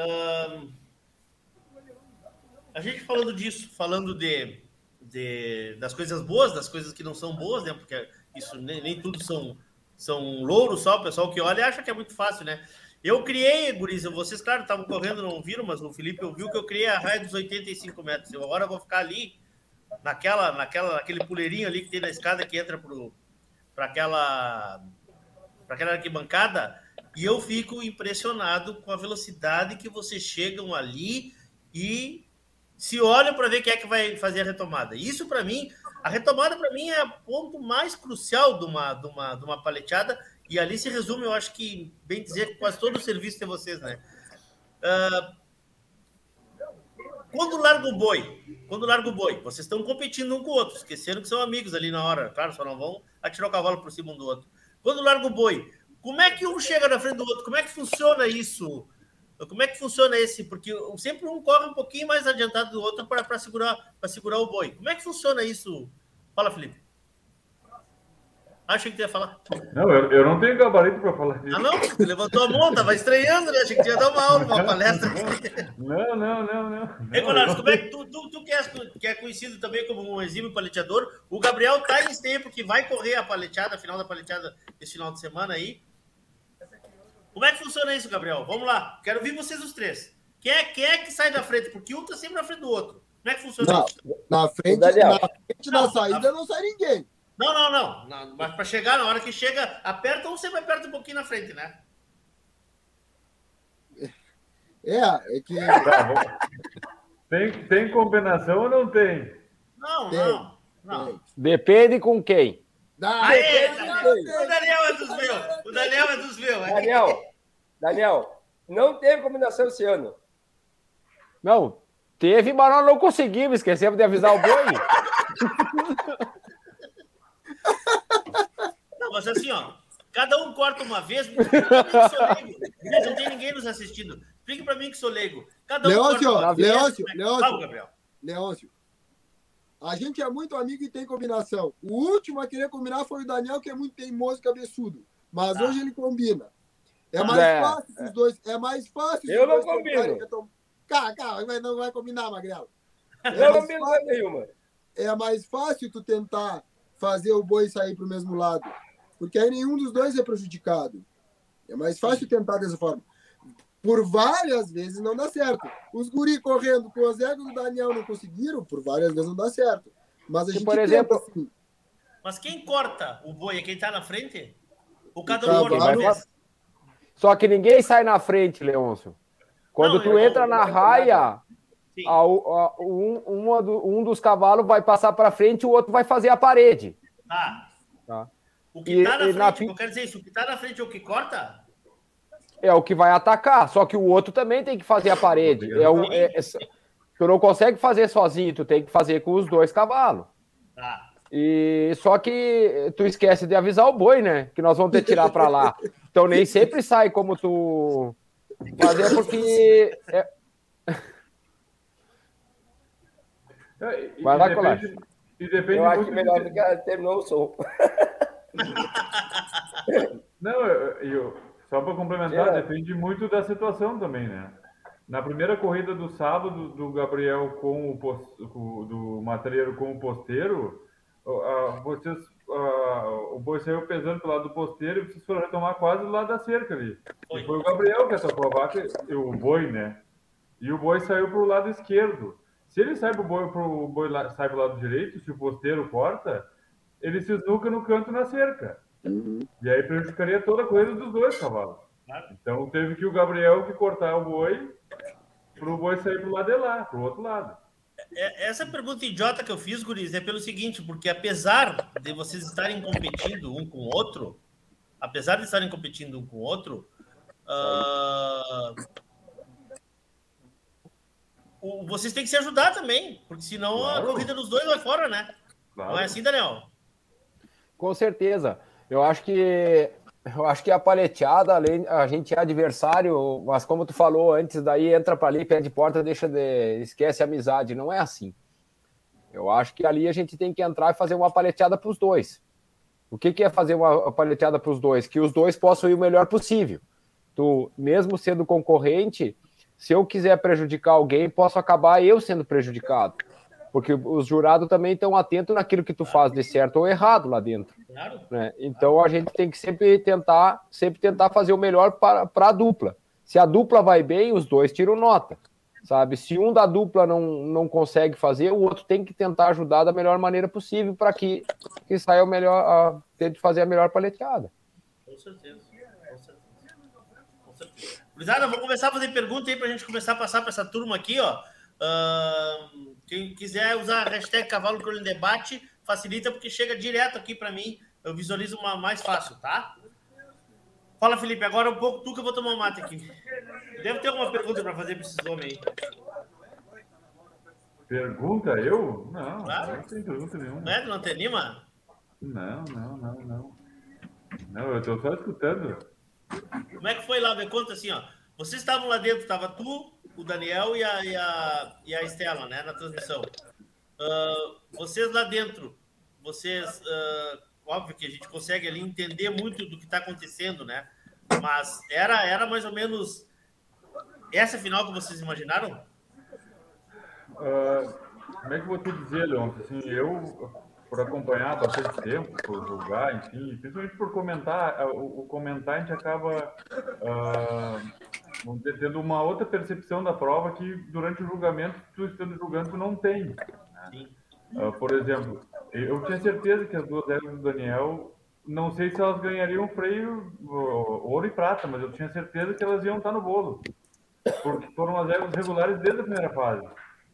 a gente falando disso, falando de, de, das coisas boas, das coisas que não são boas, né? Porque isso nem, nem tudo são são louros só, o pessoal que olha acha que é muito fácil, né? Eu criei, Guriza, vocês, claro, estavam correndo, não viram, mas o Felipe ouviu que eu criei a raia dos 85 metros. Eu agora vou ficar ali, naquela, naquela, naquele puleirinho ali que tem na escada que entra para aquela, aquela arquibancada, e eu fico impressionado com a velocidade que vocês chegam ali e se olham para ver quem é que vai fazer a retomada. Isso, para mim, a retomada, para mim, é o ponto mais crucial de uma, de, uma, de uma paleteada, e ali se resume, eu acho que, bem dizer, quase todo o serviço de vocês, né? Uh, quando larga o boi, quando larga o boi, vocês estão competindo um com o outro, esquecendo que são amigos ali na hora, claro, só não vão atirar o cavalo por cima um do outro. Quando larga o boi, como é que um chega na frente do outro? Como é que funciona isso? Como é que funciona esse? Porque sempre um corre um pouquinho mais adiantado do outro para segurar, segurar o boi. Como é que funciona isso? Fala, Felipe. Achei que tu ia falar. Não, eu, eu não tenho gabarito para falar disso. Ah, não? Tu levantou a mão, tava estranhando, né? Achei que tu ia dar uma aula, uma palestra. Não, não, não, não. Conaros, como é que tu, tu, tu que, és, que é conhecido também como um exímio paleteador, o Gabriel tá em tempo que vai correr a paleteada, a final da paleteada esse final de semana aí. Como é que funciona isso, Gabriel? Vamos lá. Quero ouvir vocês os três. Quem é, quem é que sai da frente? Porque um tá sempre na frente do outro. Como é que funciona não, isso? Na frente, na frente não, da saída não sai ninguém. Não, não, não, não. Mas para chegar, na hora que chega, aperta ou você vai perto um pouquinho na frente, né? É, é que. <laughs> Tem, tem combinação ou não tem? Não, tem, não. não. Depende com quem. Aê, o Daniel é dos Daniel é dos meus. Daniel, Daniel, não teve combinação esse ano. Não, teve, mas nós não conseguimos. Esquecemos de avisar o boi. Não, mas assim, ó. Cada um corta uma vez. Não tem ninguém nos assistindo. Explique pra mim que sou leigo. Cada um Leôncio, corta uma Leôncio, vez. Leôncio, Fala, Gabriel. Leôncio. A gente é muito amigo e tem combinação. O último a querer combinar foi o Daniel, que é muito teimoso e cabeçudo. Mas Ah. hoje ele combina. É mais É, fácil os dois. É mais fácil. Eu os não combino. retom- Cara, cara, vai- não vai combinar, Magrelo. <laughs> É Eu não mais tenho fácil- nenhuma. é mais fácil tu tentar fazer o boi sair para o mesmo lado, porque aí nenhum dos dois é prejudicado. É mais fácil tentar dessa forma. Por várias vezes não dá certo. Os guri correndo com as egos do Daniel não conseguiram, por várias vezes não dá certo. Mas a Que, gente por tenta, exemplo- assim. Mas quem corta o boi é quem tá na frente? Ou cada O um? Só que ninguém sai na frente, Leôncio. Quando Não, tu eu- entra na raia, Sim. a- a- um, uma do- um dos cavalos vai passar para frente e o outro vai fazer a parede. Tá. Tá. O que E- tá na na frente, fi- eu quero dizer isso, o que tá na frente é o que corta? É o que vai atacar, só que o outro também tem que fazer a parede. É o, é- é- tu não consegue fazer sozinho, tu tem que fazer com os dois cavalos. Tá. E só que tu esquece de avisar o boi, né? Que nós vamos ter que tirar para lá. Então nem sempre sai como tu fazer, porque é- e- Vai lá, Colares. E depende Eu acho melhor do que terminou o som. <laughs> Não, eu, eu- só para complementar, É. depende muito da situação também, né? Na primeira corrida do sábado, do Gabriel com o, pos- com- do Matreiro com o posteiro, o- a- vocês, a- o boi saiu pesando pelo lado do posteiro e vocês foram retomar quase do lado da cerca ali. E foi o Gabriel que atacou a vaca, o boi, né? E o boi saiu para o lado esquerdo. Se ele sai pro boi, pro boi sai pro lado direito, se o posteiro corta, ele se esnuca no canto na cerca. E aí prejudicaria toda a corrida dos dois cavalos. Então teve que o Gabriel que cortar o boi pro boi sair pro lado de lá, pro outro lado. É- Essa pergunta idiota que eu fiz, Guris, é pelo seguinte, porque apesar de vocês estarem competindo um com o outro, apesar de estarem competindo um com o outro, o- vocês têm que se ajudar também, porque senão Claro. a corrida dos dois vai fora, né? Claro. Não é assim, Daniel? Com certeza. Eu acho que eu acho que a paleteada, além a gente é adversário, mas como tu falou antes, daí entra para ali, pede porta, deixa de esquece a amizade, não é assim. Eu acho que ali a gente tem que entrar e fazer uma paleteada para os dois. O que, que é fazer uma paleteada para os dois? Que os dois possam ir o melhor possível. Tu, mesmo sendo concorrente, se eu quiser prejudicar alguém, posso acabar eu sendo prejudicado. Porque os jurados também estão atentos naquilo que tu faz de certo ou errado lá dentro. Claro. Né? Então a gente tem que sempre tentar, sempre tentar fazer o melhor para, a dupla. Se a dupla vai bem, os dois tiram nota. Sabe? Se um da dupla não, não consegue fazer, o outro tem que tentar ajudar da melhor maneira possível para que, que saia o melhor, a, tente fazer a melhor paleteada. Com certeza. Com certeza. Com certeza. Vou começar a fazer pergunta aí para a gente começar a passar para essa turma aqui, ó. Uh, quem quiser usar a hashtag Cavalo Crônico Debate, facilita porque chega direto aqui para mim. Eu visualizo uma mais fácil, tá? Fala, Felipe, agora um pouco tu que eu vou tomar um mate aqui. Deve ter alguma pergunta para fazer para esses homens aí. Pergunta eu? Não, Claro. não tem pergunta nenhuma. Não é? Não te anima? Não, não, não, não. Não, eu tô só escutando. Como é que foi lá? Me conta assim, ó. Vocês estavam lá dentro, tava tu, o Daniel e a, e a, e a Estela, né, na transmissão. Ah, vocês lá dentro, vocês, ah, óbvio que a gente consegue ali entender muito do que está acontecendo, né? Mas era, era mais ou menos essa final que vocês imaginaram? Ah, como é que eu vou te dizer, Leon? Assim, eu, por acompanhar bastante tempo, por julgar, enfim, principalmente por comentar, o, o comentar a gente acaba vamos dizer, tendo uma outra percepção da prova que durante o julgamento, tu estando julgando, tu não tem. né? Ah, por exemplo, eu tinha certeza que as duas éguas do Daniel, não sei se elas ganhariam freio ouro e prata, mas eu tinha certeza que elas iam estar no bolo. Porque foram as éguas regulares desde a primeira fase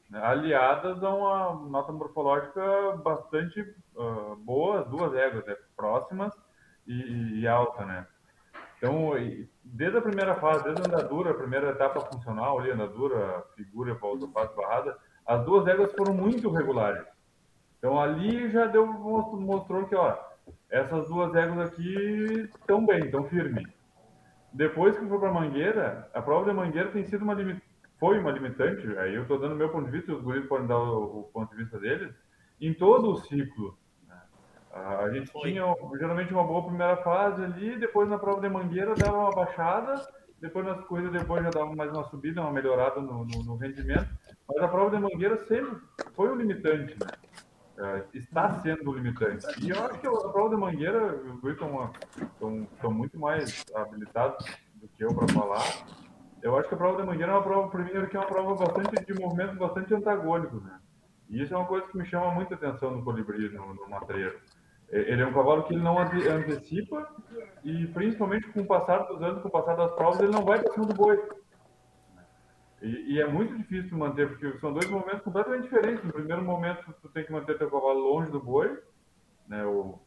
né, aliadas a uma nota morfológica bastante ah, boa, as duas éguas né, próximas e, e alta, né? Então, e- desde a primeira fase, desde a andadura, a primeira etapa funcional ali, andadura, figura, volta, passo, barrada, as duas éguas foram muito regulares. Então, ali já deu, mostrou, que, ó, essas duas éguas aqui estão bem, estão firmes. Depois que foi para Mangueira, a prova de Mangueira tem sido uma limi- foi uma limitante, aí eu estou dando meu ponto de vista, os guris podem dar o, o ponto de vista deles, em todo o ciclo. A gente tinha geralmente uma boa primeira fase ali, depois na prova de Mangueira dava uma baixada, depois nas corridas depois já dava mais uma subida, uma melhorada no, no- no rendimento, mas a prova de Mangueira sempre foi o limitante, né? É, está sendo limitante. E eu acho que a prova de Mangueira, os guris estão, muito mais habilitados do que eu para falar. Eu acho que a prova de Mangueira é uma prova, mim, que é uma prova bastante de movimentos bastante antagônicos, né? E isso é uma coisa que me chama muita atenção no colibri, no, no matreiro. Ele é um cavalo que ele não ante- antecipa e, principalmente com o passar dos anos, com o passar das provas, ele não vai para cima do boi. E, e é muito difícil manter, porque são dois momentos completamente diferentes. No primeiro momento, tu tem que manter teu cavalo longe do boi, né? O,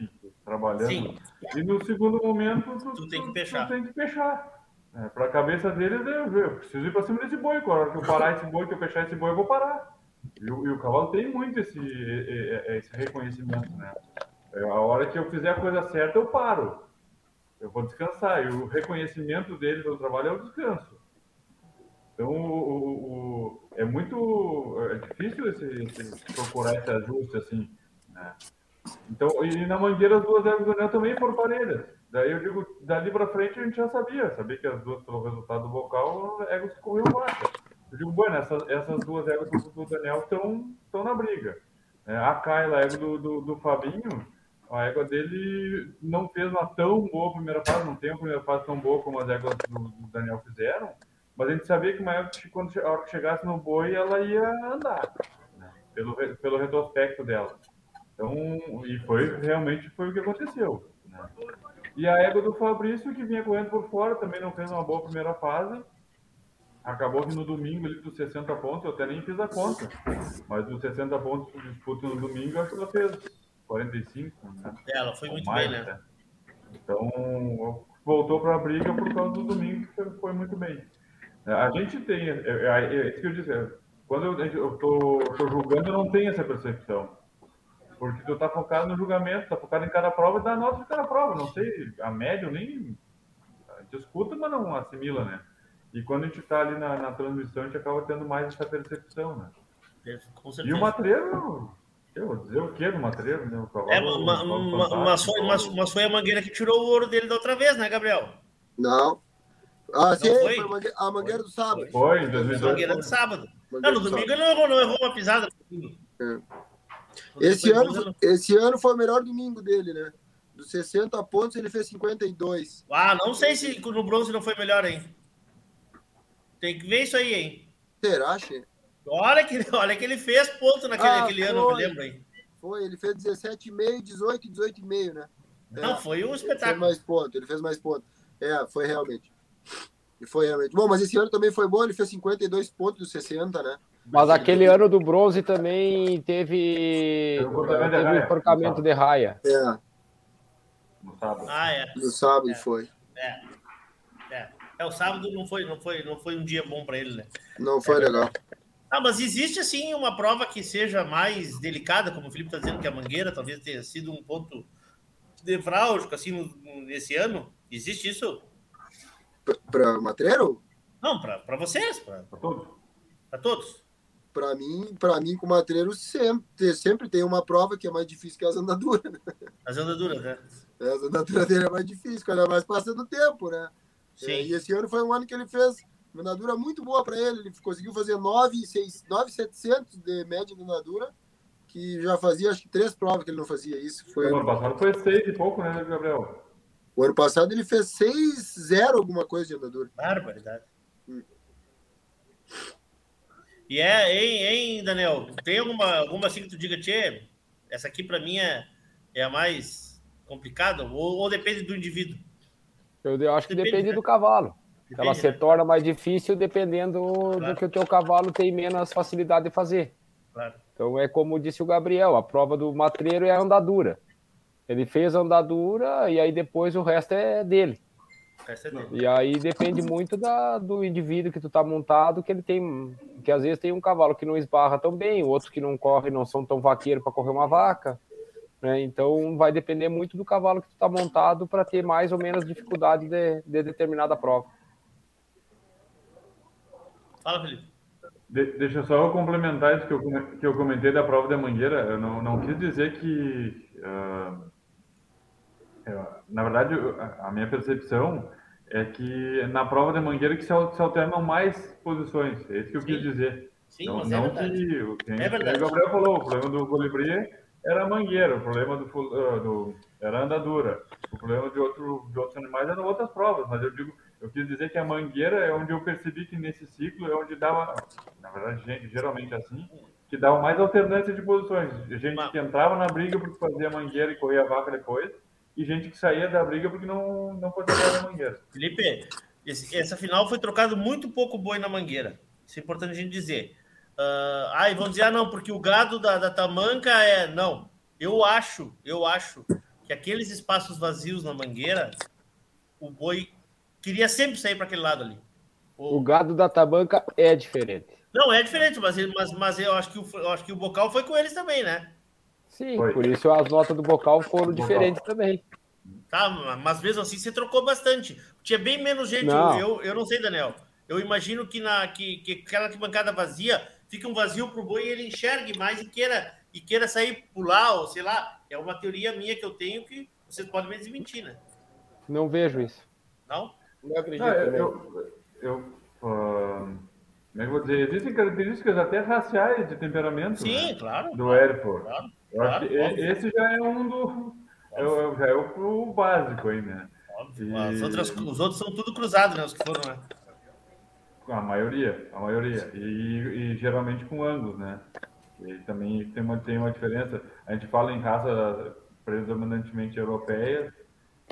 enfim, trabalhando. Sim. E no segundo momento, tu, Tu tem que tu fechar. tem que fechar. É, para a cabeça deles, eu, eu preciso ir para cima desse boi. Quando eu parar esse boi, que eu fechar esse boi, eu vou parar. E, o- e o cavalo tem muito esse, esse reconhecimento, né? É, a hora que eu fizer a coisa certa, eu paro. Eu vou descansar. E o reconhecimento dele pelo trabalho é o descanso. Então, o, o- o- é muito é difícil esse, esse- procurar esse ajuste assim. Né? Então, e na Mangueira as duas éguas do Anel também foram parelhas. Daí eu digo, dali para frente a gente já sabia, sabia que as duas, pelo resultado vocal, éguas que corriam baixa. Eu digo, bueno, essas, essas duas éguas do, do Daniel estão na briga. É, a Kyla, a égua do, do, do Fabinho, a égua dele não fez uma tão boa primeira fase, não tem uma primeira fase tão boa como as éguas do, do Daniel fizeram, mas a gente sabia que uma égua, quando a hora que chegasse no boi, ela ia andar, né? pelo, pelo retrospecto dela. Então, e foi realmente foi o que aconteceu. né? E a égua do Fabrício, que vinha correndo por fora, também não fez uma boa primeira fase. Acabou que no domingo, ali dos 60 pontos, eu até nem fiz a conta. Mas dos 60 pontos de disputa no domingo, eu acho que ela fez 45. Né? É, Ela foi Ou muito mais, bem, né? até. Então, voltou para a briga por causa do domingo, que foi, muito bem. É, A gente tem, é, é, é isso que eu disse, é, quando eu, tô julgando, eu não tenho essa percepção. Porque tu tá focado no julgamento, tá focado em cada prova e dá nota de cada prova. Não sei, a média nem a gente escuta, mas não assimila, né? E quando a gente tá ali na, na transmissão, a gente acaba tendo mais essa percepção, né? Com E o matreiro, eu vou dizer o que do matreiro, né? O cavalo, É, ma- um ma- mas, foi, mas, mas foi a mangueira que tirou o ouro dele da outra vez, né, Gabriel? Não. Ah, sim, foi? foi a mangue- a mangueira do sábado. Foi, em A 2002. mangueira do sábado. Não, no domingo ele não errou, não errou uma pisada. É. Esse ano, esse ano foi o melhor domingo dele, né? Dos 60 pontos, ele fez 52. Ah, não sei se no bronze não foi melhor, hein? Tem que ver isso aí, hein? Será, Che? Olha que, olha que ele fez ponto naquele ah, aquele ano, eu me lembro, hein? Foi, ele fez 17,5, 18, 18,5, né? Não, é, foi um espetáculo. Ele fez mais ponto, ele fez mais ponto. É, foi realmente. E foi realmente. Bom, mas esse ano também foi bom, ele fez 52 pontos dos 60, né? Mas aquele ano do bronze também teve, teve um enforcamento de raia. É. No sábado. Ah, é. No sábado é. foi. É. é. É, o sábado não foi, não foi, não foi um dia bom para ele, né? Não foi é. legal. Ah, mas existe assim uma prova que seja mais delicada, como o Felipe está dizendo que a Mangueira talvez tenha sido um ponto nevrálgico assim no, nesse ano? Existe isso? Para Matreiro? Não, para vocês, para todos. Para todos. Para mim, para mim com o Matreiro sempre, sempre tem uma prova que é mais difícil que as andaduras. Né? As andaduras, né? É, as andaduras dele é mais difícil, quando mais passando o tempo, né? Sim. É, e esse ano foi um ano que ele fez uma nadura muito boa para ele. Ele conseguiu fazer 9,700 de média de nadura, que já fazia acho que três provas que ele não fazia isso. Foi o ano passado foi seis e pouco, né, Gabriel? O ano passado ele fez 6-0 alguma coisa de andadura. Barbaridade. Hum. E é, hein, hein, Daniel? Tem alguma, alguma assim que tu diga, Tchê, essa aqui para mim é, é a mais complicada? Ou, ou depende do indivíduo? Eu, eu acho que depende, depende né? do cavalo. Depende, Ela se né? torna mais difícil dependendo claro. do que o teu cavalo tem menos facilidade de fazer. Claro. Então é como disse o Gabriel, a prova do matreiro é a andadura. Ele fez a andadura e aí depois o resto é dele. E aí depende muito da, do indivíduo que tu tá montado, que ele tem, que às vezes tem um cavalo que não esbarra tão bem, outros que não correm, não são tão vaqueiro para correr uma vaca, né? Então vai depender muito do cavalo que tu tá montado para ter mais ou menos dificuldade de, de determinada prova. Fala, Felipe. De, deixa só eu complementar isso que eu, que eu comentei da prova da Mangueira. Eu não, não quis dizer que. Uh, na verdade, a minha percepção é que na prova da Mangueira que se, se alternam mais posições. É isso que eu Sim. quis dizer. Sim, não, mas é não verdade. Que, o que é verdade. o Gabriel falou, o problema do colibri era a mangueira, o problema do, uh, do, era a andadura, o problema de, outro, de outros animais eram outras provas, mas eu digo, eu quis dizer que a mangueira é onde eu percebi que nesse ciclo é onde dava, na verdade, geralmente assim, que dava mais alternância de posições. Gente que entrava na briga porque fazia mangueira e corria a vaca depois, e gente que saía da briga porque não, não podia dar a mangueira. Felipe, esse, essa final foi trocado muito pouco boi na mangueira. Isso é importante a gente dizer. Uh, ah, e vão dizer, ah, não, porque o gado da, da tamanca é. Não. Eu acho, eu acho que aqueles espaços vazios na mangueira, o boi queria sempre sair para aquele lado ali. O... o... gado da tabanca é diferente. Não, é diferente, mas, mas, mas eu, acho que o, eu acho que o bocal foi com eles também, né? Sim, foi. por isso as notas do bocal foram diferentes também. Tá, mas mesmo assim você trocou bastante. Tinha bem menos gente. Não. Eu, eu não sei, Daniel. Eu imagino que, na, que, que aquela bancada vazia fica um vazio para o boi e ele enxergue mais e queira, e queira sair pular, ou sei lá. É uma teoria minha que eu tenho que vocês podem me desmentir, né? Não vejo isso. Não? Não acredito. Não, eu, eu, eu uh, como é que eu vou dizer? Existem características até raciais de temperamento. Sim, né? claro. Do Airport. Claro, claro, esse já é um do. É, já é o, o básico aí, né? E... Outras, os outros são tudo cruzados, né? Os que foram, né? A maioria, a maioria. E, e geralmente com ângulos, né? E também tem uma, tem uma diferença. A gente fala em raça predominantemente europeia,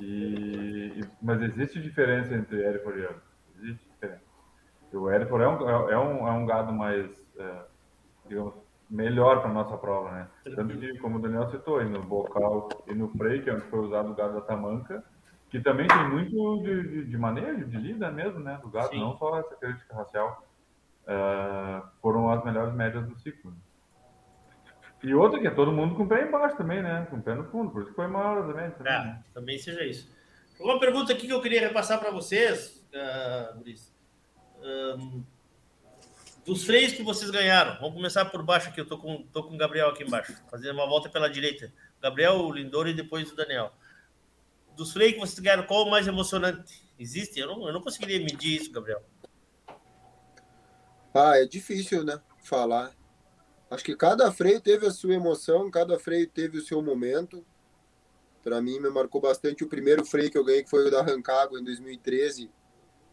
e, mas existe diferença entre Hereford e Angus. Existe diferença. O Hereford é um, é, é um, é um gado mais, é, digamos, melhor para nossa prova, né? Tanto que, como o Daniel citou, no bocal e no freio, que é foi usado o gado da tamanca, que também tem muito de, de, de manejo, de lida mesmo, né, do gado, Sim. não só essa crítica racial, uh, foram as melhores médias do ciclo. E outra que é todo mundo com o pé embaixo também, né, com o pé no fundo, por isso que foi maior médias. Também, é, né? também seja isso. Uma pergunta aqui que eu queria repassar para vocês, uh, um, dos freios que vocês ganharam, vamos começar por baixo aqui, eu tô com, tô com o Gabriel aqui embaixo, fazendo uma volta pela direita. Gabriel, o Lindor e depois o Daniel dos freios que vocês ganharam, qual o mais emocionante? Existe? Eu não, eu não conseguiria medir isso, Gabriel. Ah, é difícil, né? falar. Acho que cada freio teve a sua emoção, cada freio teve o seu momento. Para mim, me marcou bastante o primeiro freio que eu ganhei, que foi o da Rancagua em 2013.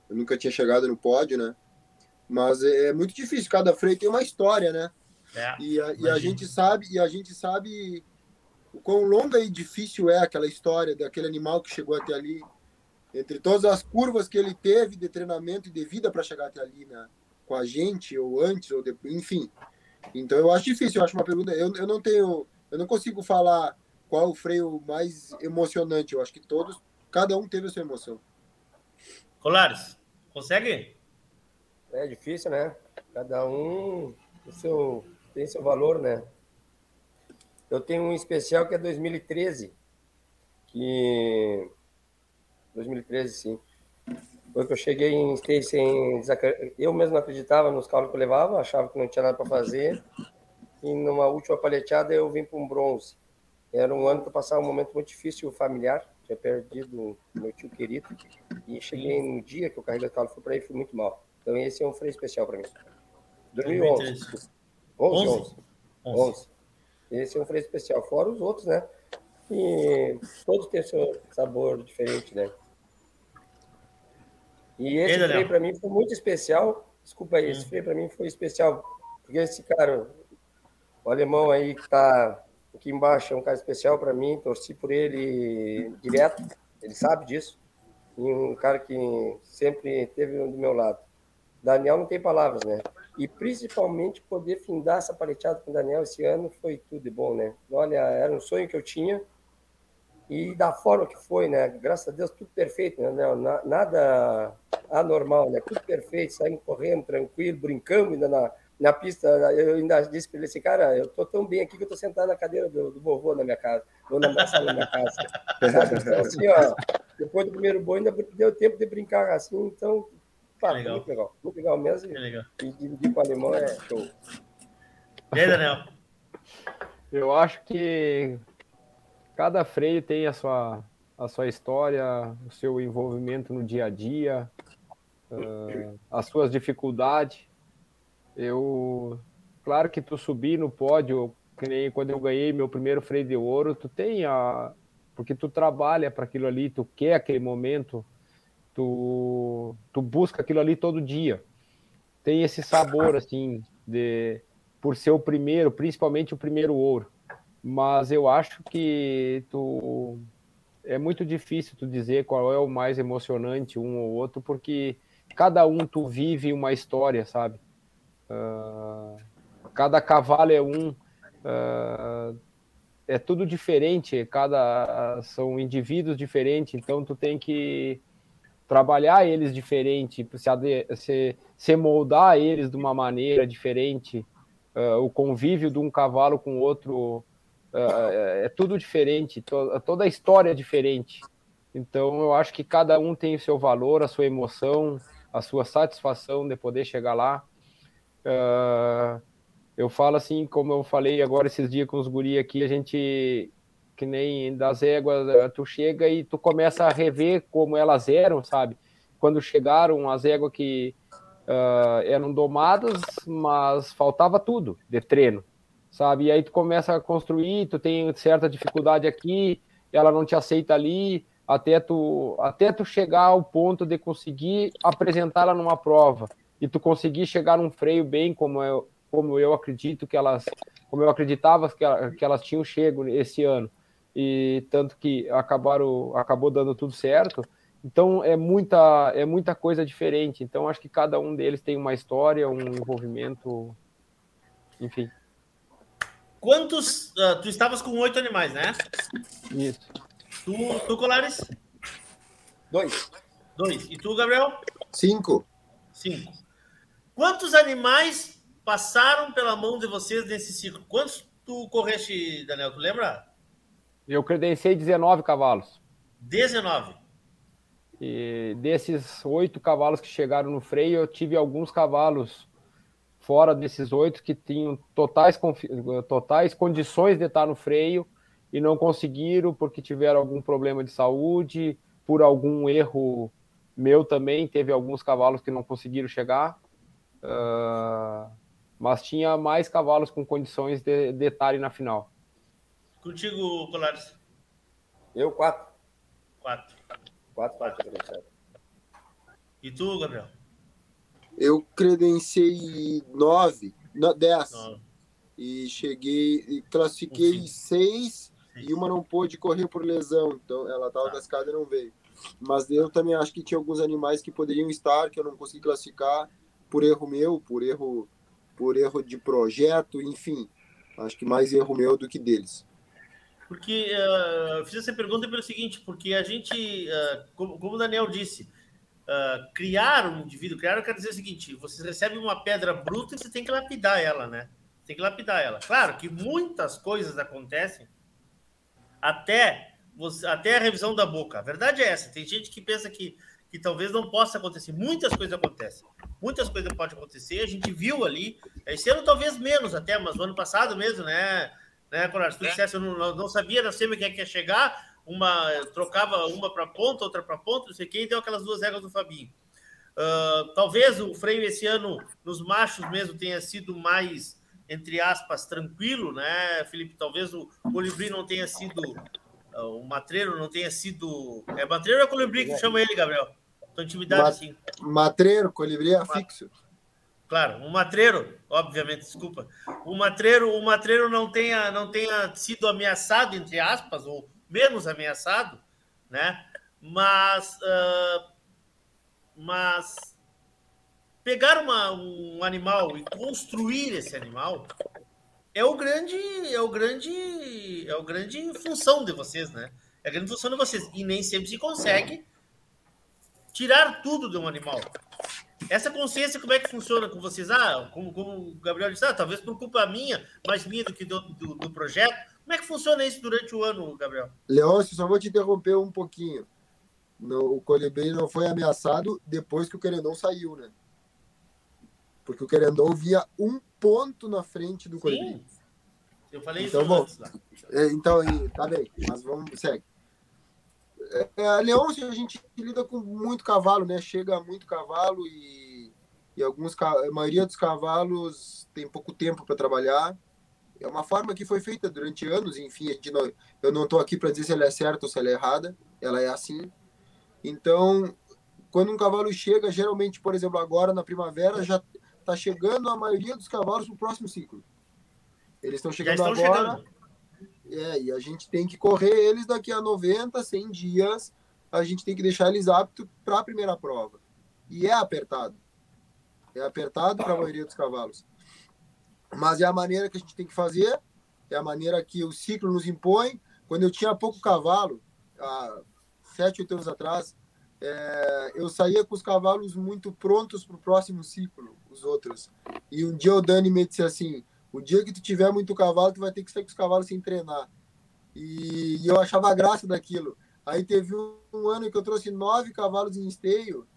Eu nunca tinha chegado no pódio, né? Mas é, é muito difícil, cada freio tem uma história, né? É, e, a, e a gente sabe, e a gente sabe o quão longa e difícil é aquela história daquele animal que chegou até ali, entre todas as curvas que ele teve de treinamento e de vida para chegar até ali, né? Com a gente, ou antes, ou depois, enfim. Então eu acho difícil, eu acho uma pergunta. Eu, eu não tenho, eu não consigo falar qual o freio mais emocionante. Eu acho que todos, cada um teve a sua emoção. Colares, consegue? É difícil, né? Cada um o seu, tem seu valor, né? Eu tenho um especial que é 2013, que 2013, sim. Foi que eu cheguei em Stay sem eu mesmo não acreditava nos carros que eu levava, achava que não tinha nada para fazer. E numa última paleteada eu vim para um bronze. Era um ano que eu passava um momento muito difícil familiar, tinha perdido meu tio querido. E cheguei no dia que eu carreguei o carro fui para aí, fui muito mal. Então esse é um freio especial para mim. 2011. 11, 11. 11. Esse é um freio especial, fora os outros, né? E todos têm seu sabor diferente, né? E esse Ei, freio para mim foi muito especial. Desculpa aí, hum. esse freio para mim foi especial, porque esse cara, o alemão aí que tá aqui embaixo, é um cara especial para mim, torci por ele direto, ele sabe disso. E um cara que sempre esteve do meu lado. Daniel não tem palavras, né? E principalmente poder findar essa paleteada com o Daniel esse ano foi tudo de bom, né? Olha, era um sonho que eu tinha e da forma que foi, né? Graças a Deus, tudo perfeito, né? Nada anormal, né? Tudo perfeito, saímos correndo, tranquilo, brincamos ainda na, na pista. Eu ainda disse para ele assim, cara, eu tô tão bem aqui que eu tô sentado na cadeira do, do vovô na minha casa, ou na sala da minha casa. <laughs> Então, assim, ó, depois do primeiro boi ainda deu tempo de brincar assim, então Pá, legal. muito legal. Muito legal mesmo. legal. E dividir com o alemão é show. E aí, Daniel? Eu acho que cada freio tem a sua, a sua história, o seu envolvimento no dia a dia, uh, as suas dificuldades. Eu, claro que tu subir no pódio, que nem quando eu ganhei meu primeiro freio de ouro, tu tem a, porque tu trabalha para aquilo ali, tu quer aquele momento, tu, tu busca aquilo ali todo dia. Tem esse sabor, assim, de por ser o primeiro, principalmente o primeiro ouro. Mas eu acho que tu é muito difícil tu dizer qual é o mais emocionante, um ou outro, porque cada um tu vive uma história, sabe? Uh, cada cavalo é um, uh, é tudo diferente, cada são indivíduos diferentes, então tu tem que trabalhar eles diferente, se, se, se moldar eles de uma maneira diferente, uh, o convívio de um cavalo com outro uh, é tudo diferente, to, toda a história é diferente. Então eu acho que cada um tem o seu valor, a sua emoção, a sua satisfação de poder chegar lá. Uh, eu falo assim, como eu falei agora esses dias com os guri aqui, a gente que nem das éguas, eh, tu chega e tu começa a rever como elas eram, sabe? Quando chegaram as éguas que uh, eram domadas, mas faltava tudo de treino, sabe? E aí tu começa a construir, tu tem certa dificuldade aqui, ela não te aceita ali, até tu, até tu chegar ao ponto de conseguir apresentá-la numa prova e tu conseguir chegar num freio bem como eu, como eu acredito que elas, como eu acreditava que, que elas tinham chego esse ano e tanto que acabaram acabou dando tudo certo. Então é muita é muita coisa diferente. Então acho que cada um deles tem uma história, um envolvimento, enfim. Quantos? Uh, tu estavas com oito animais, né? Isso. Tu, tu Colares? Dois. Dois. E tu, Gabriel? Cinco. Cinco. Quantos animais passaram pela mão de vocês nesse ciclo? Quantos tu correste, Daniel? Tu lembra? Eu credenciei 19 cavalos. 19. E desses oito cavalos que chegaram no freio, eu tive alguns cavalos fora desses oito que tinham totais, totais condições de estar no freio e não conseguiram porque tiveram algum problema de saúde, por algum erro meu também, teve alguns cavalos que não conseguiram chegar. Uh, mas tinha mais cavalos com condições de detalhe na final. Contigo, Colares. Eu, quatro. Quatro. Quatro, quatro, quatro. E tu, Gabriel? Eu credenciei nove, não, dez. Nove. E cheguei, e classifiquei Enfim. seis Sim. e uma não pôde correr por lesão. Então ela estava tá. cascada e não veio. Mas eu também acho que tinha alguns animais que poderiam estar, que eu não consegui classificar por erro meu, por erro, por erro de projeto, enfim. Acho que mais erro meu do que deles. Porque uh, eu fiz essa pergunta pelo seguinte, porque a gente, uh, como, como o Daniel disse, uh, criar um indivíduo, criar quer dizer o seguinte, você recebe uma pedra bruta e você tem que lapidar ela, né? Tem que lapidar ela. Claro que muitas coisas acontecem até, você, até a revisão da boca. A verdade é essa. Tem gente que pensa que, que talvez não possa acontecer. Muitas coisas acontecem. Muitas coisas podem acontecer. A gente viu ali. Esse ano talvez menos até, mas no ano passado mesmo, né? Né? Se tu é. dissesse, eu não, não sabia na SEMI quem é que ia chegar, uma trocava uma para ponta, outra para ponta, não sei quem, deu aquelas duas regras do Fabinho. Uh, talvez o freio esse ano nos machos mesmo tenha sido mais, entre aspas, tranquilo, né, Felipe? Talvez o colibri não tenha sido, uh, o matreiro não tenha sido. É matreiro ou é colibri que chama ele, Gabriel? Tô intimidado assim. Matreiro, colibri é fixo. Claro, um matreiro, obviamente, desculpa. O matreiro, o matreiro não tenha, não tenha sido ameaçado, entre aspas, ou menos ameaçado, né? Mas, uh, mas pegar uma, um animal e construir esse animal é o grande, é o grande, é o grande função de vocês, né? É a grande função de vocês e nem sempre se consegue tirar tudo de um animal. Essa consciência, como é que funciona com vocês? Ah, como, como o Gabriel disse, ah, talvez por culpa minha, mais minha do que do, do, do projeto. Como é que funciona isso durante o ano, Gabriel? Leôncio, só vou te interromper um pouquinho. No, o Colibri não foi ameaçado depois que o Querendon saiu, né? Porque o Querendon via um ponto na frente do Colibri. Sim. Eu falei então, isso antes lá. É, então, tá bem, mas vamos, segue. É, Leôncio, a gente lida com muito cavalo, né? Chega muito cavalo e, e alguns, a maioria dos cavalos tem pouco tempo para trabalhar. É uma forma que foi feita durante anos, enfim, não, eu não estou aqui para dizer se ela é certa ou se ela é errada, ela é assim. Então, quando um cavalo chega, geralmente, por exemplo, agora na primavera, já está chegando a maioria dos cavalos para o próximo ciclo. Eles estão chegando agora. Chegando é, e a gente tem que correr eles daqui a 90, 100 dias, a gente tem que deixar eles aptos para a primeira prova. E é apertado. É apertado para a maioria dos cavalos. Mas é a maneira que a gente tem que fazer, é a maneira que o ciclo nos impõe. Quando eu tinha pouco cavalo, há sete, oito anos atrás, é, eu saía com os cavalos muito prontos para o próximo ciclo, os outros. E um dia o Dani me disse assim: o dia que tu tiver muito cavalo, tu vai ter que sair com os cavalos sem treinar. E, e eu achava graça daquilo. Aí teve um, um, ano que eu trouxe nove cavalos em esteio,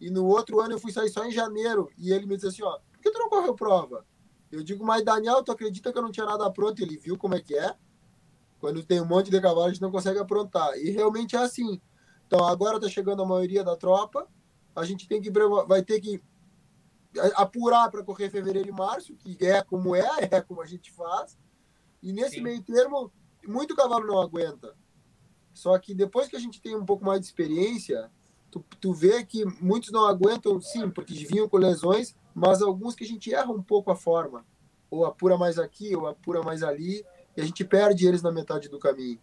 e no outro ano eu fui sair só em janeiro. E ele me disse assim: ó, por que tu não correu prova? Eu digo, mas Daniel, tu acredita que eu não tinha nada pronto? Ele viu como é que é. Quando tem um monte de cavalo, a gente não consegue aprontar. E realmente é assim. Então agora tá chegando a maioria da tropa. A gente tem que vai ter que apurar para correr fevereiro e março, que é como é, <laughs> é como a gente faz. E nesse Sim. meio termo, muito cavalo não aguenta. Só que depois que a gente tem um pouco mais de experiência, tu, tu vê que muitos não aguentam, sim, porque vinham com lesões, mas alguns que a gente erra um pouco a forma. Ou apura mais aqui, ou apura mais ali, e a gente perde eles na metade do caminho.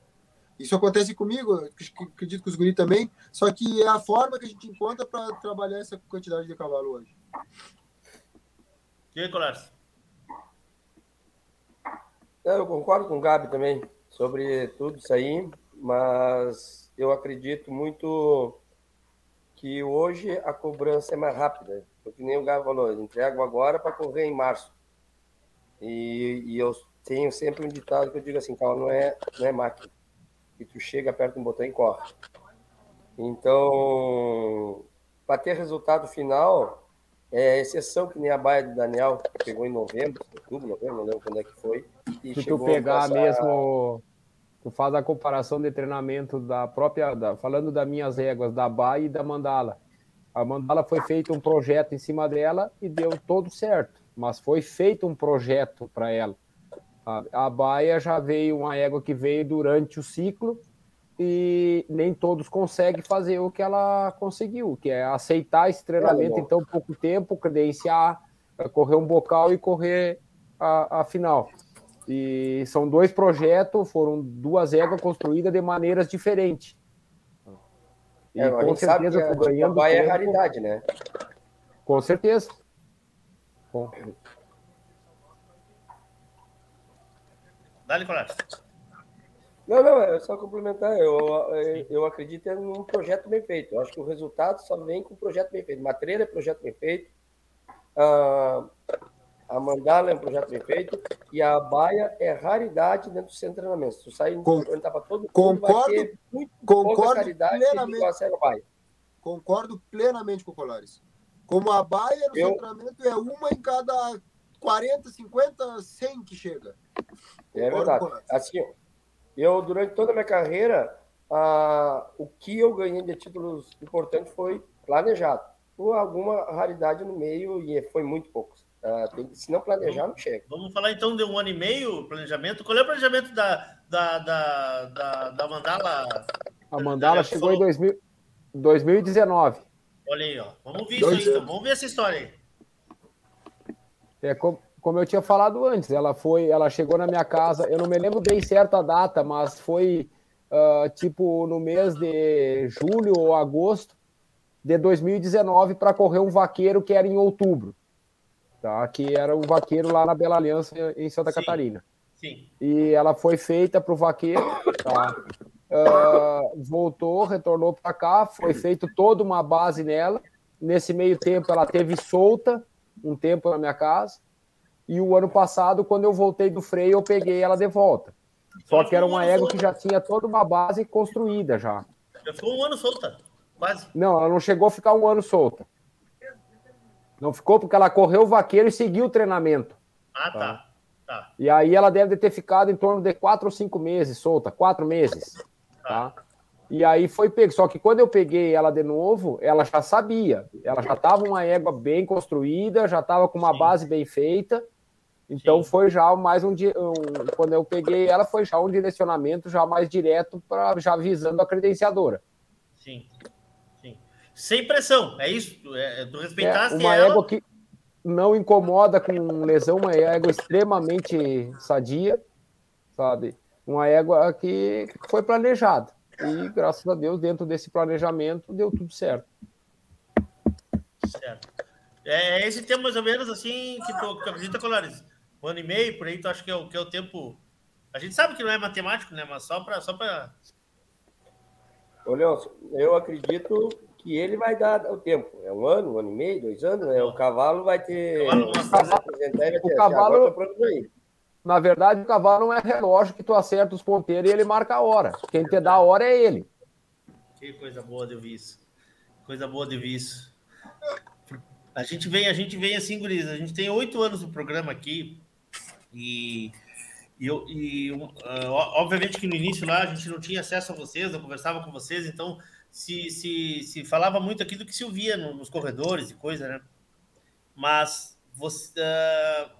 Isso acontece comigo, acredito que os guri também, só que é a forma que a gente encontra para trabalhar essa quantidade de cavalo hoje. E aí, Colares? Eu concordo com o Gabi também sobre tudo isso aí, mas eu acredito muito que hoje a cobrança é mais rápida. Porque nem o Gabi falou, eu entrego agora para correr em março. E, e, eu tenho sempre um ditado que eu digo assim, calma, não é, não é máquina. E tu chega, aperta um botão e corre. Então, para ter resultado final, é exceção que nem a baia do Daniel, que pegou em novembro, outubro, novembro, não lembro quando é que foi. Se tu pegar passar... mesmo, tu faz a comparação de treinamento da própria, da, falando das minhas réguas, da baia e da mandala. A mandala foi feito um projeto em cima dela e deu todo certo. mas foi feito um projeto para ela. A, a baia já veio uma égua que veio durante o ciclo e nem todos conseguem fazer o que ela conseguiu, que é aceitar esse treinamento em tão pouco tempo, credenciar, correr um bocal e correr a, a final. E são dois projetos, foram duas éguas construídas de maneiras diferentes. E é, com certeza sabe que a, ganhando a é raridade, né? Com certeza. Bom. Dá-lhe, Colares. Não, não, é só complementar. Eu, eu acredito em um projeto bem feito. Eu acho que o resultado só vem com um projeto bem feito. Matreira é projeto bem feito. Ah, a Mandala é um projeto bem feito. E a Baia é raridade dentro do centro de treinamento. Se tu sair e perguntar para todo mundo, concordo, vai ter muito concordo raridade plenamente, a Baia. Concordo plenamente com o Colares. Como a Baia no eu, treinamento é uma em cada 40, 50, 100 que chega. É verdade. Assim, eu, durante toda a minha carreira, ah, o que eu ganhei de títulos importantes foi planejado. Com alguma raridade no meio, e foi muito poucos. Ah, tem, se não planejar, não chega. Vamos falar então de um ano e meio, planejamento. Qual é o planejamento da, da, da, da, da Mandala? A Mandala chegou em 2000, 2019. Olha aí, ó. Vamos ver Dois isso aí, então. Vamos ver essa história aí. É como, como eu tinha falado antes, ela foi, ela chegou na minha casa, eu não me lembro bem certo a data, mas foi uh, tipo no mês de julho ou agosto de 2019 para correr um vaqueiro que era em outubro, tá? Que era um vaqueiro lá na Bela Aliança em Santa Sim. Catarina. Sim. E ela foi feita para o vaqueiro, tá? Uh, voltou, retornou para cá, foi feito toda uma base nela. Nesse meio tempo, ela teve solta um tempo na minha casa. E o ano passado, quando eu voltei do freio, eu peguei ela de volta. Só que era uma égua que já tinha toda uma base construída já. Já ficou um ano solta, quase. Não, ela não chegou a ficar um ano solta. Não ficou porque ela correu o vaqueiro e seguiu o treinamento. Ah, tá. tá. tá. E aí ela deve ter ficado em torno de quatro ou cinco meses solta, quatro meses. Tá? tá? E aí foi pego. Só que quando eu peguei ela de novo, ela já sabia. Ela já estava uma égua bem construída, já estava com uma Sim. base bem feita. Então Sim. foi já mais um, um, quando eu peguei ela foi já um direcionamento já mais direto para já visando a credenciadora. Sim. Sim. Sem pressão, é isso. É, tu respeitaste é, uma ela. égua que não incomoda com lesão, uma égua extremamente sadia, sabe? Uma égua que foi planejada. E graças a Deus, dentro desse planejamento, deu tudo certo. Certo. É, é esse tempo mais ou menos assim que que tu acredita, Colares? Um ano e meio, por aí, tu acha que é o, que é o tempo. A gente sabe que não é matemático, né? Mas só para. Só pra... Ô, Leôncio, eu acredito que ele vai dar o tempo. É um ano, um ano e meio, dois anos, né? O cavalo vai ter. O cavalo, o cavalo na verdade, o cavalo não é relógio que tu acerta os ponteiros e ele marca a hora. Quem te dá a hora é ele. Que coisa boa de ouvir isso. Coisa boa de ouvir isso. A gente vem, a gente vem assim, Guriz. A gente tem oito anos no programa aqui. E, e, e uh, obviamente que no início lá a gente não tinha acesso a vocês, eu conversava com vocês, então se, se, se falava muito aqui do que se ouvia no, nos corredores e coisa, né? Mas você, uh,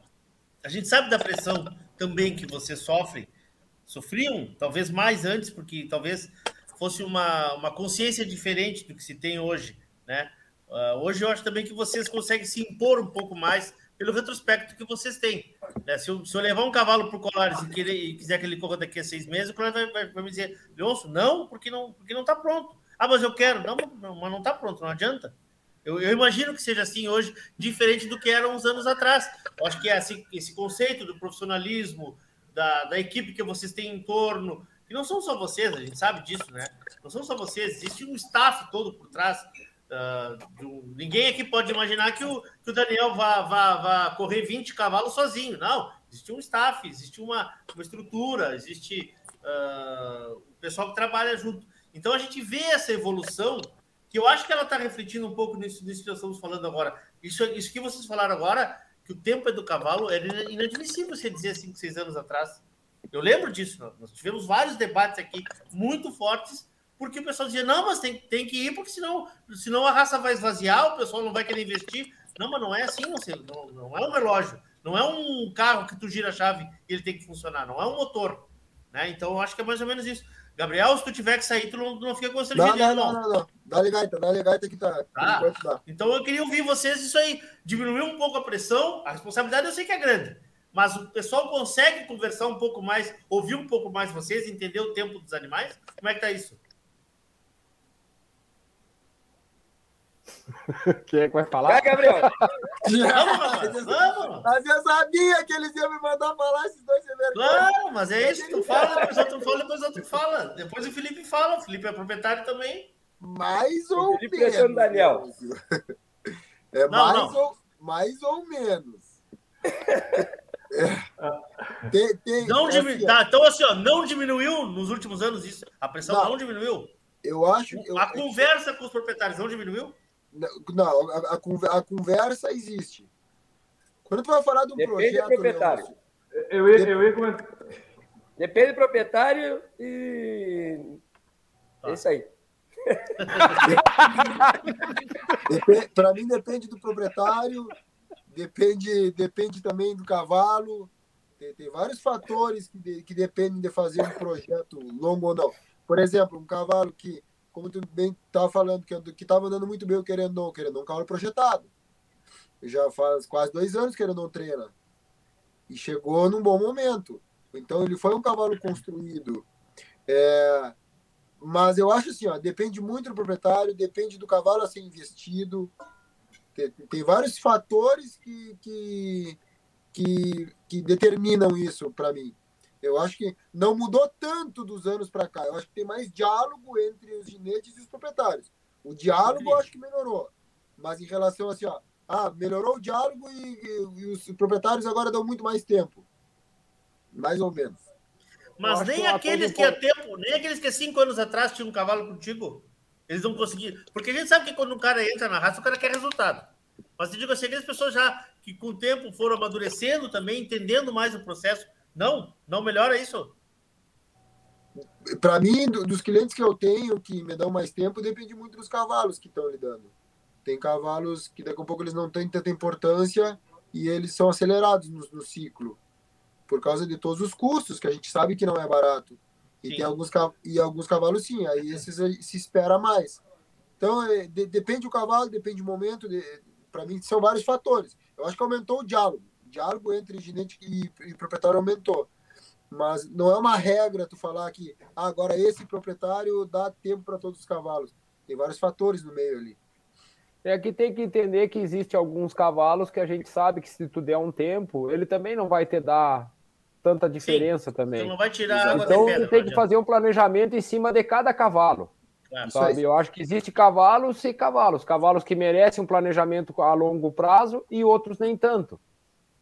a gente sabe da pressão também que vocês sofrem, sofriam, talvez mais antes, porque talvez fosse uma, uma consciência diferente do que se tem hoje, né? Uh, hoje eu acho também que vocês conseguem se impor um pouco mais pelo retrospecto que vocês têm. Né? Se, eu, se, eu, levar um cavalo para o Colares e, quiser que ele corra daqui a seis meses, o Colares vai, vai, me dizer, Leonço, não, porque não porque não está pronto. Ah, mas eu quero. Não mas não está pronto, não adianta. Eu, eu, imagino que seja assim hoje, diferente do que era uns anos atrás. Eu acho que é assim, esse conceito do profissionalismo, da, da equipe que vocês têm em torno, que não são só vocês, a gente sabe disso, né? Não são só vocês, existe um staff todo por trás Uh, do, ninguém aqui pode imaginar que o, que o Daniel vá, vá, vá correr 20 cavalos sozinho. Não, existe um staff, existe uma, uma estrutura, existe uh, o pessoal que trabalha junto. Então a gente vê essa evolução, que eu acho que ela está refletindo um pouco nisso, nisso que nós estamos falando agora. Isso, isso que vocês falaram agora, que o tempo é do cavalo, era inadmissível você dizer 5, 6 anos atrás. Eu lembro disso, nós tivemos vários debates aqui muito fortes porque o pessoal dizia, não, mas tem, tem que ir, porque senão, senão a raça vai esvaziar, o pessoal não vai querer investir. Não, mas não é assim, não, sei, não, não é um relógio. Não é um carro que tu gira a chave e ele tem que funcionar. Não é um motor. Né? Então, eu acho que é mais ou menos isso. Gabriel, se tu tiver que sair, tu não, não fica constrangido. Não, não, não, não, não. Dá-lhe gaita, dá-lhe gaita que tá. Tá. tá. Então, eu queria ouvir vocês isso aí. Diminuir um pouco a pressão. A responsabilidade eu sei que é grande. Mas o pessoal consegue conversar um pouco mais, ouvir um pouco mais vocês, entender o tempo dos animais? Como é que tá isso? <laughs> Quem é que vai falar? Vai, Gabriel! <laughs> vamos, vamos! Mas eu sabia que eles iam me mandar falar esses dois sem Claro, mas é isso, tu fala, depois outro fala, depois outro fala. Depois o Felipe fala, o Felipe é proprietário também. Mais ou Felipe menos. é Daniel. <laughs> É Não, mais, não. Ou, mais ou menos. É. Tem, tem, Não é diminu... assim, tá, então, assim, ó, não diminuiu nos últimos anos isso. A pressão não, Não. diminuiu. Eu acho. Eu, A conversa com os proprietários não diminuiu? Não, a, a a conversa existe. Quando tu vai falar de um Depende do projeto. proprietário. Leôncio, Eu ia, eu ia comentar. Depende do proprietário e. É isso aí. Para mim depende do proprietário, depende, depende também do cavalo. Tem, tem vários fatores que, de- que dependem de fazer um projeto longo ou não. Por exemplo, um cavalo que, como tu bem estava falando, que estava andando muito bem, o querendo não, querendo não, um cavalo projetado. Já faz quase dois anos que ele não treina. E chegou num bom momento. Então ele foi um cavalo construído. É, mas eu acho assim, ó, depende muito do proprietário, depende do cavalo a ser investido. Tem, tem vários fatores que, que, que, que determinam isso para mim. Eu acho que não mudou tanto dos anos para cá. Eu acho que tem mais diálogo entre os ginetes e os proprietários. O diálogo eu acho que melhorou. Mas em relação assim, ó, ah, melhorou o diálogo e, e- e os proprietários agora dão muito mais tempo. Mais ou menos. Mas nem é aqueles que há tempo, nem aqueles que cinco anos atrás tinham um cavalo contigo, eles não conseguiram. Porque a gente sabe que quando um cara entra na raça, o cara quer resultado. Mas eu digo assim, aquelas pessoas já que com o tempo foram amadurecendo também, entendendo mais o processo. Não, não melhora isso. Para mim, do- dos clientes que eu tenho que me dão mais tempo, depende muito dos cavalos que estão lidando. Tem cavalos que daqui a pouco eles não têm tanta importância e eles são acelerados no, no ciclo por causa de todos os custos que a gente sabe que não é barato. E tem alguns e alguns cavalos sim, aí esses se espera mais. Então é, de- depende do cavalo, depende do momento. Para mim são vários fatores. Eu acho que aumentou o diálogo. Diálogo entre ginete e, e proprietário aumentou. Mas não é uma regra tu falar que ah, agora esse proprietário dá tempo para todos os cavalos. Tem vários fatores no meio ali. É que tem que entender que existe alguns cavalos que a gente sabe que se tu der um tempo, ele também não vai te dar tanta diferença também. Tu não vai tirar água Então da pedra. tu tem que fazer um planejamento em cima de cada cavalo. Claro. Sabe? Eu acho que existe cavalos e cavalos. Cavalos que merecem um planejamento a longo prazo e outros nem tanto.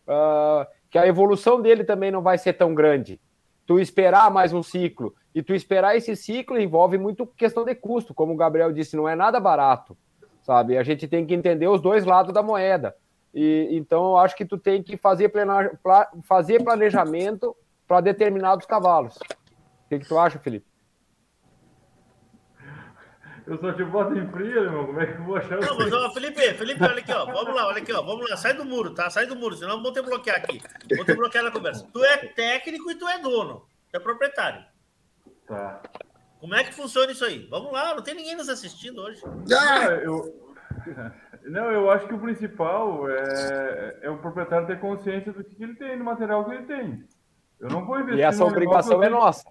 Ah, que a evolução dele também não vai ser tão grande. Tu esperar mais um ciclo e tu esperar esse ciclo envolve muito questão de custo, como o Gabriel disse, não é nada barato, sabe? A gente tem que entender os dois lados da moeda. E então eu acho que tu tem que fazer, plena- fazer planejamento para determinados cavalos. O que, que tu acha, Felipe? Eu só te boto em frio, irmão. Como é que eu vou achar Não, mas, ó, Felipe, Felipe, olha aqui, ó. Vamos lá, olha aqui, ó. Vamos lá, sai do muro, tá? Sai do muro, senão vamos te bloquear aqui. Vou te bloquear na conversa. Tu é técnico e tu é dono. Tu é proprietário. Tá. Como é que funciona isso aí? Vamos lá, não tem ninguém nos assistindo hoje. Ah, eu... <laughs> Não, eu acho que o principal é, é o proprietário ter consciência do que ele tem, do material que ele tem. Eu não vou investir E essa obrigação é nossa.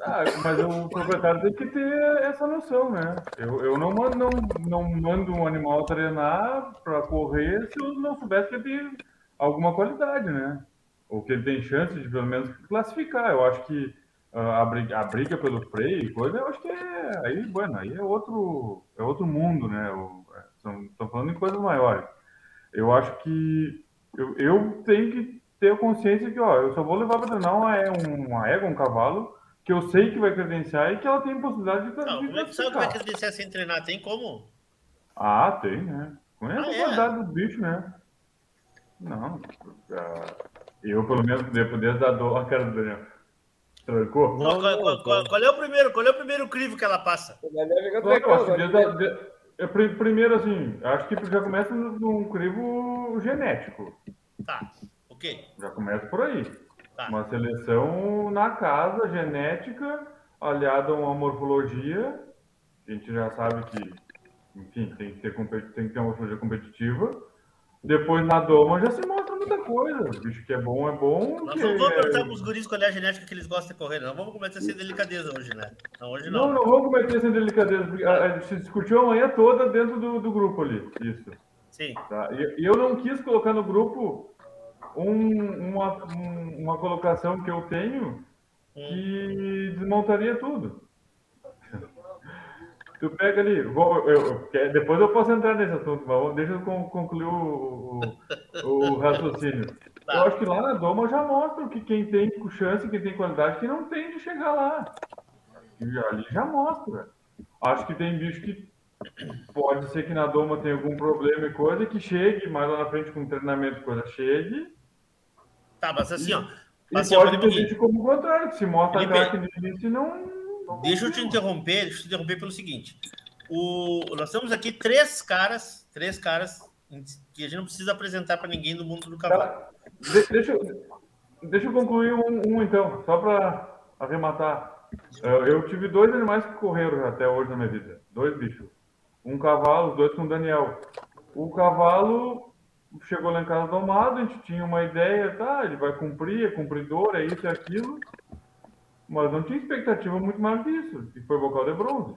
Ah, mas o proprietário tem que ter essa noção, né? Eu, eu não, mando, não, não mando um animal treinar para correr se eu não soubesse que ele tem alguma qualidade, né? Ou que ele tem chance de pelo menos classificar. Eu acho que ah, a, briga, a briga pelo freio e coisa, eu acho que é aí, bueno, aí é outro, é outro mundo, né? É, Estão falando em coisas maiores. Eu acho que eu, eu tenho que ter consciência que, ó, eu só vou levar para treinar uma, é- uma égua, um cavalo, que eu sei que vai credenciar e que ela tem possibilidade de, Não, de como é que sabe que vai credenciar sem treinar? Tem como? Ah, tem, né? Conhece Ah, a é? qualidade do bicho, né? Não. ah, Eu, pelo menos, depois da dor, a cara do Daniel. Trancou? Qual, qual- qual- qual- qual é o primeiro? Qual é o primeiro crivo que ela passa? A, de- é, primeiro, assim, acho que já começa num crivo genético. Tá, ok. Já começa por aí. Tá. Uma seleção na casa, genética, aliada a uma morfologia. A gente já sabe que, enfim, tem que ter, tem que ter uma morfologia competitiva. Depois na doma já se mostra muita coisa. O bicho que é bom é bom. Nós não vamos é... perguntar para os guris qual é a genética que eles gostam de correr, não vamos cometer sem delicadeza hoje, né? Não, hoje não. Não, não vamos cometer sem delicadeza. A, gente discutiu a manhã toda dentro do, do grupo ali. Isso. Sim. Tá? E, eu não quis colocar no grupo um, uma, um, uma colocação que eu tenho que desmontaria tudo. <laughs> Tu pega ali, vou, eu, eu, depois eu posso entrar nesse assunto, mas deixa eu concluir o, o, o raciocínio. Tá. Eu acho que lá na Doma já mostra que quem tem chance, quem tem qualidade, que não tem de chegar lá. E ali já mostra. Acho que tem bicho que pode ser que na Doma tenha algum problema e coisa, que chegue mais lá na frente com treinamento coisa, chegue. Tá, mas assim, ó. Mas, e pode ter gente como o contrário, que se mostra Felipe, craque no início e não Deixa eu te interromper, deixa eu te interromper pelo seguinte. O, nós temos aqui três caras, três caras que a gente não precisa apresentar para ninguém do mundo do cavalo. Tá. De, deixa, eu, deixa eu concluir um, um então, só para arrematar. Eu, eu tive dois animais que correram até hoje na minha vida. Dois bichos. Um cavalo, os dois com o Daniel. O cavalo chegou lá em casa domado, a gente tinha uma ideia, tá, ele vai cumprir, é cumpridor, é isso e é aquilo. Mas não tinha expectativa muito mais que isso, que foi vocal de bronze.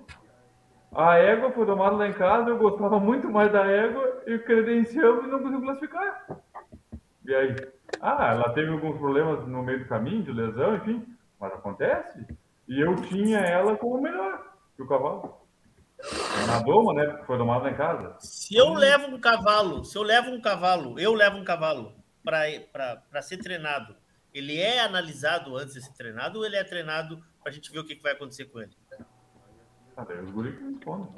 A égua foi domada lá em casa, eu gostava muito mais da égua e credenciamos e não conseguimos classificar. E aí? Ah, ela teve alguns problemas no meio do caminho, de lesão, enfim, mas acontece. E eu tinha ela como melhor que o cavalo. Na doma, né? Porque foi domada lá em casa. Se eu levo um cavalo, se eu levo um cavalo, eu levo um cavalo para ser treinado ele é analisado antes de ser treinado ou ele é treinado para a gente ver o que, que vai acontecer com ele? Ah, os guri Como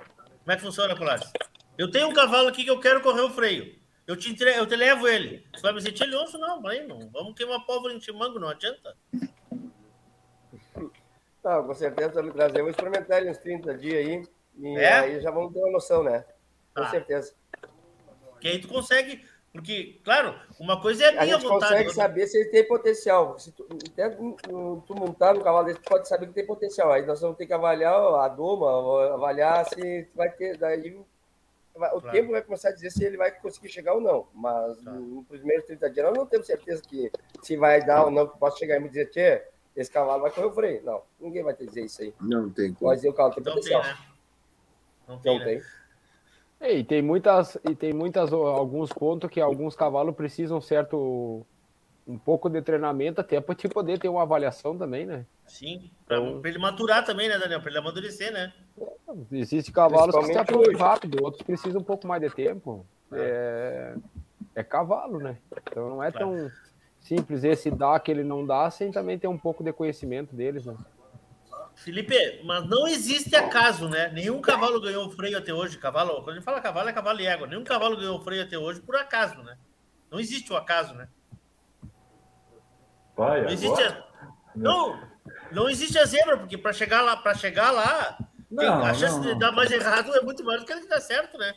é que funciona, Colares? Eu tenho um cavalo aqui que eu quero correr o freio. Eu te, entre... eu te levo ele. Você vai me dizer, Tchelionço? Não, aí não. Vamos queimar pólvora em Timango, não adianta. Não, com certeza me trazer. Eu vou experimentar ele uns 30 dias aí. E é? aí já vamos ter uma noção, né? Com ah. certeza. Que aí tu consegue porque, claro, uma coisa é a minha a gente vontade. consegue saber se ele tem potencial. Se tu, até tu montar no cavalo desse, tu pode saber que tem potencial. Aí nós vamos ter que avaliar a doma, avaliar se vai ter. Daí o claro. tempo vai começar a dizer se ele vai conseguir chegar ou não. Mas claro. nos primeiros 30 dias nós não temos certeza que se vai dar ou não, que posso chegar e me dizer, Tchê, esse cavalo vai correr o freio. Não, ninguém vai te dizer isso aí. Não tem como. Pode dizer o cavalo tem potencial. Tem, né? Não tem. Não né? tem. É, e tem muitas, e tem muitas, alguns pontos que alguns cavalos precisam certo um pouco de treinamento até para te poder ter uma avaliação também, né? Sim, para então, ele maturar também, né, Daniel? Para ele amadurecer, né? Existem cavalos que se aprendem rápido, outros precisam um pouco mais de tempo. É, é cavalo, né? Então não é tão simples esse dá que ele não dá, sem também ter um pouco de conhecimento deles, né? Felipe, mas não existe acaso, né? Nenhum cavalo ganhou freio até hoje. Cavalo, quando a gente fala cavalo, é cavalo e égua. Nenhum cavalo ganhou freio até hoje por acaso, né? Não existe o acaso, né? Vai, não existe a... não, não existe a zebra, porque para chegar lá, para chegar lá, não, a chance não, não. de dar mais errado é muito maior do que ele dar certo, né?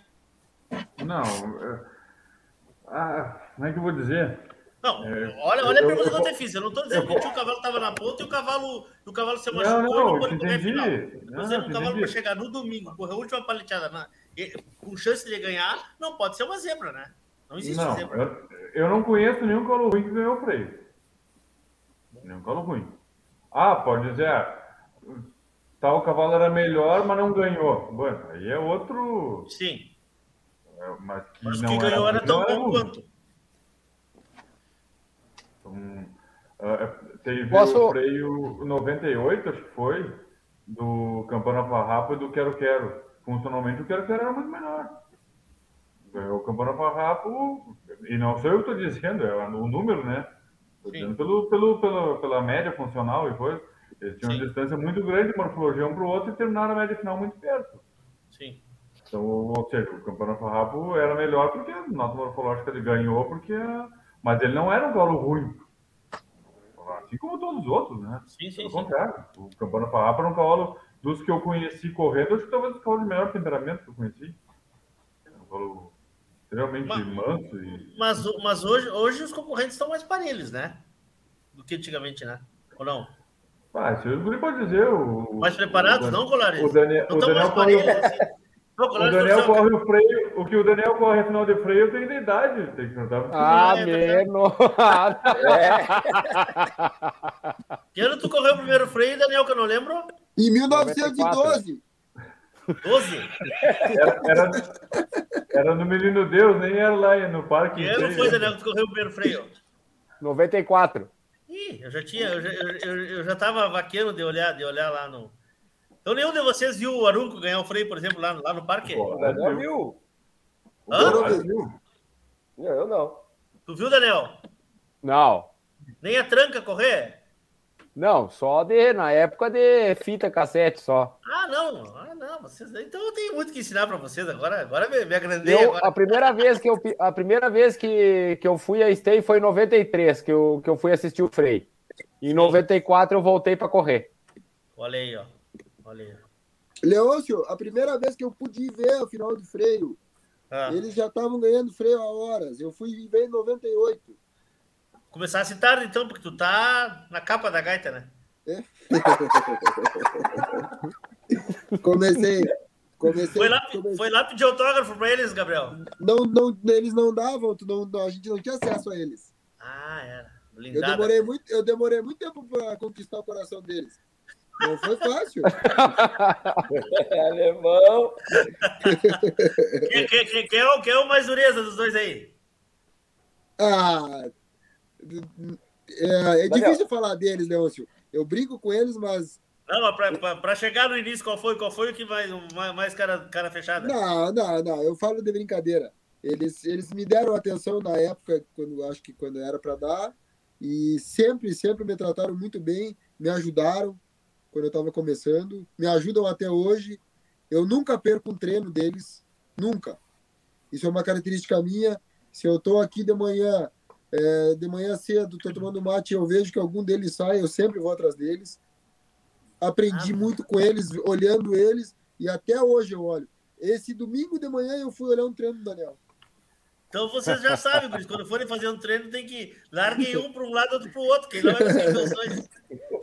Não, ah, como é que eu vou dizer? Não, é, olha, olha eu, a pergunta eu, que eu te fiz. Eu não estou dizendo eu, que o cavalo estava na ponta e o cavalo, o cavalo se machucou não, não, e não pôde correr final. Estou dizendo que o cavalo para chegar no domingo, correr a última paleteada na, com chance de ganhar, não pode ser uma zebra, né? Não existe não, zebra. Eu, eu não conheço nenhum cavalo ruim que ganhou freio. Nenhum cavalo ruim. Ah, pode dizer, ah, tal cavalo era melhor, mas não ganhou. Bueno, aí é outro. Sim. É, mas que, mas que ganhou era, era tão bom quanto. Então, uh, teve Posso... o freio 98, acho que foi, do Campana Farrapa e do Quero Quero. Funcionalmente, o Quero Quero era muito melhor. O Campana Farrapo, e não sou eu que estou dizendo, é o número, né? Estou dizendo pelo, pelo, pela, pela média funcional e coisa. Eles tinham Sim. uma distância muito grande de morfologia um para o outro e terminaram a média final muito perto. Sim. Então, ou seja, o Campana Farrapo era melhor porque a nota morfológica ele ganhou, porque mas ele não era um cavalo ruim. Assim como todos os outros, né? Sim, sim. Pelo sim. contrário. O Campana Farrapa era um cavalo dos que eu conheci correndo, acho que talvez o cavalo de melhor temperamento que eu conheci. cavalo extremamente Mas- manso e Mas, mas hoje, hoje os concorrentes estão mais parelhos, né? Do que antigamente, né? Ou não? Ah, isso o Guri pode dizer. O, Mais preparados, o não, Colares? O Daniel, Não o Daniel mais parelhos, assim. <laughs> O Daniel corre o freio. O que o Daniel corre a final de freio tem da idade. Tem que pro Ah, menos. Que ano tu correu o primeiro freio, Daniel, que eu não lembro? Em 1912. 12? Era, era, era no Menino Deus, nem era lá no parque. Que ano foi, Daniel, que tu correu o primeiro freio? 94. Ih, eu já tinha, eu já, eu, eu- eu já tava vaqueiro de olhar, de olhar lá no. Então nenhum de vocês viu o Arunco ganhar o freio, por exemplo, lá, lá no parque? O Daniel viu. Hã? Não, eu não. Tu viu, Daniel? Não. Nem a tranca correr? Não, só de, na época de fita cassete só. Ah, não. Ah, não. Vocês... Então eu tenho muito que ensinar para vocês agora. Agora me, me agrandei. Eu, agora. a primeira vez que eu a primeira vez que, que eu fui a Stay foi em 93, que eu, que eu fui assistir o Frei. Em 94 eu voltei para correr. Olha aí, ó. Olha aí. Leôncio, a primeira vez que eu pude ver o final do freio, Ah. eles já estavam ganhando freio há horas. Eu fui ver em 98. Começasse tarde, então, porque tu tá na capa da gaita, né? <laughs> Comecei. Comecei. Foi lá, comecei- foi lá pedir autógrafo para eles, Gabriel. Não, não, eles não davam, tu não, não- a gente não tinha acesso a eles. Ah, era. Eu demorei muito, eu demorei muito tempo para conquistar o coração deles. Não foi fácil. <laughs> Alemão. Quem, quem, quem, quem é o, quem é o mais dureza dos dois aí? Ah, é, é difícil falar deles, Leôncio. Eu brinco com eles, mas Não, mas pra, pra, pra chegar no início, qual foi, qual foi o que mais, mais, mais cara, cara fechada? Não, não, não. Eu falo de brincadeira. Eles, eles me deram atenção na época, quando acho que quando era para dar, e sempre, sempre me trataram muito bem, me ajudaram quando eu estava começando, me ajudam até hoje. Eu nunca perco um treino deles, nunca. Isso é uma característica minha. Se eu estou aqui de manhã, é, de manhã cedo, estou tomando mate, e eu vejo que algum deles sai, eu sempre vou atrás deles. Aprendi muito com eles, olhando eles, e até hoje eu olho. Esse domingo de manhã eu fui olhar um treino do Daniel. Então vocês já sabem, quando forem fazer um treino, tem que larguem <laughs> um para um lado, outro para o outro, que não <laughs> dois.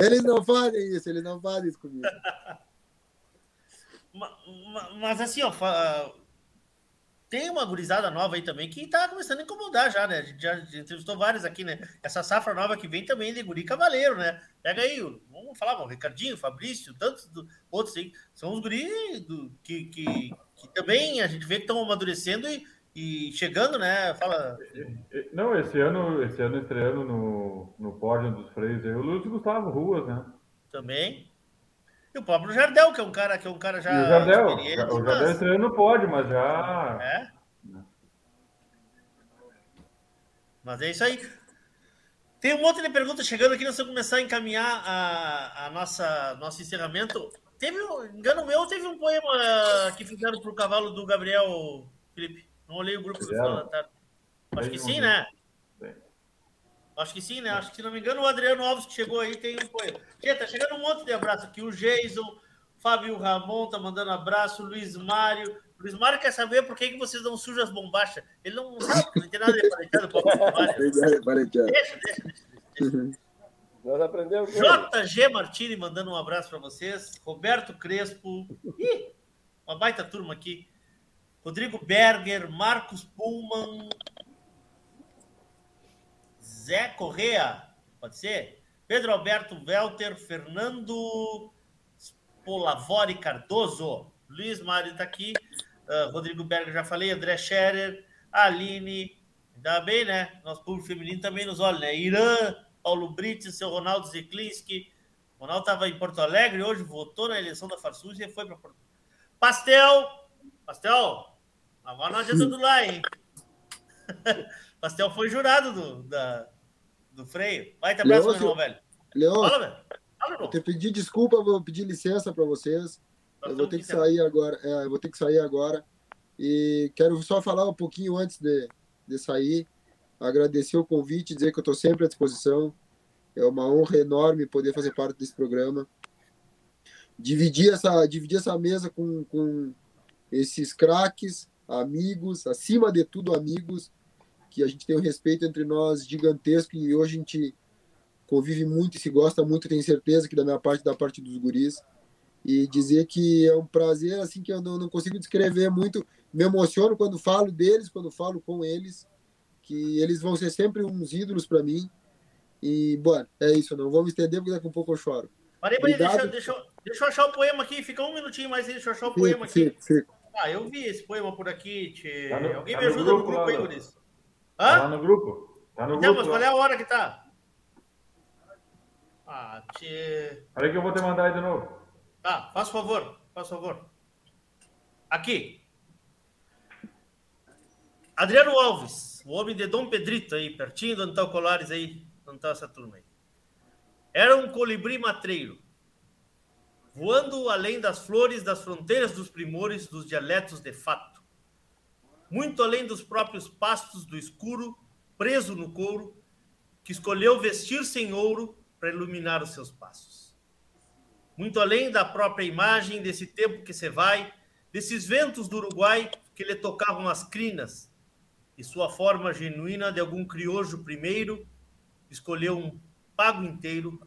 Eles não fazem isso, eles não fazem isso comigo. Ma- ma- Mas assim, ó, tem uma gurizada nova aí também que tá começando a incomodar já, né? A gente já entrevistou vários aqui, né? Essa safra nova que vem também de guri cavaleiro, né? Pega aí, vamos falar, o Ricardinho, Fabrício, tantos do- outros aí. São os guri do- que, que, que também a gente vê que estão amadurecendo e, e chegando, né? Fala. Não, esse ano, esse ano estreando no, no pódio dos freios aí, o Luiz Gustavo Ruas, né? Também. E o próprio Jardel, que é um cara, que é um cara já. e o Jardel, o Jardel mas- estreando no pódio, mas já. É? Mas é isso aí. Tem um monte de perguntas chegando aqui, nós vamos começar a encaminhar a, a nossa nosso encerramento. Teve, um- engano meu, teve um poema que fizeram pro cavalo do Gabriel, Felipe. Não olhei o grupo do final da tarde. Acho que sim, né? Acho que sim, né? Acho que, se não me engano, o Adriano Alves que chegou aí tem um poema. Gente, tá chegando um monte de abraço aqui. O Jason, Fábio Ramon tá mandando abraço, Luiz Mário. Luiz Mário quer saber por que, que vocês não sujam as bombachas. Ele não sabe, não tem nada de paletado com <laughs> o Mário. Deixa, deixa, deixa. Nós aprendemos. JG Martini mandando um abraço para vocês. Roberto Crespo. Ih, uma baita turma aqui. Rodrigo Berger, Marcos Pullman. Zé Correa, pode ser? Pedro Alberto Welter, Fernando Polavori Cardoso. Luiz Mário está aqui. Ah, Rodrigo Berger, já falei. André Scherer, Aline. Ainda bem, né? Nosso público feminino também nos olha, né? Irã, Paulo Brites, seu Ronaldo Zeklinski. O Ronaldo estava em Porto Alegre hoje, votou na eleição da Farsus e foi para Porto Pastel! Pastel! Agora não adianta do lá, hein? <laughs> Pastel foi jurado do, da, do freio. Vai, te abraço, meu Leôncio, irmão, velho. Leôncio, Fala, velho. Fala, eu irmão. pedi desculpa, vou pedir licença para vocês. Eu vou ter que sair agora. É, eu vou ter que sair agora. E quero só falar um pouquinho antes de, de sair. Agradecer o convite, dizer que eu estou sempre à disposição. É uma honra enorme poder fazer parte desse programa. Dividir essa, dividir essa mesa com, com esses craques, amigos, acima de tudo amigos, que a gente tem um respeito entre nós gigantesco e hoje a gente convive muito e se gosta muito, tenho certeza que da minha parte, da parte dos guris. E dizer que é um prazer assim que eu não, não consigo descrever muito, me emociono quando falo deles, quando falo com eles, que eles vão ser sempre uns ídolos para mim. E, bom, é isso, não vou me estender porque daqui a pouco eu choro. Parei, parei, deixa, deixa, deixa eu achar o poema aqui, fica um minutinho mais aí, deixa eu achar o poema aqui. Fico, fico. Ah, eu vi esse poema por aqui, tchê. Tá no- Alguém tá me ajuda no grupo aí? Guris? Tá Hã? lá no grupo. Tá no Não, grupo. mas lá. qual é a hora que tá? Ah, tchê. Peraí que eu vou te mandar aí de novo. Tá, faz favor, faz favor. Aqui. Adriano Alves, o homem de Dom Pedrito aí, pertinho de onde tá o Colares aí, onde tá essa turma aí. Era um colibri matreiro, voando além das flores, das fronteiras dos primores, dos dialetos de fato. Muito além dos próprios pastos do escuro, preso no couro, que escolheu vestir-se em ouro para iluminar os seus passos muito além da própria imagem desse tempo que se vai, desses ventos do Uruguai que lhe tocavam as crinas, e sua forma genuína de algum criojo primeiro escolheu um pago inteiro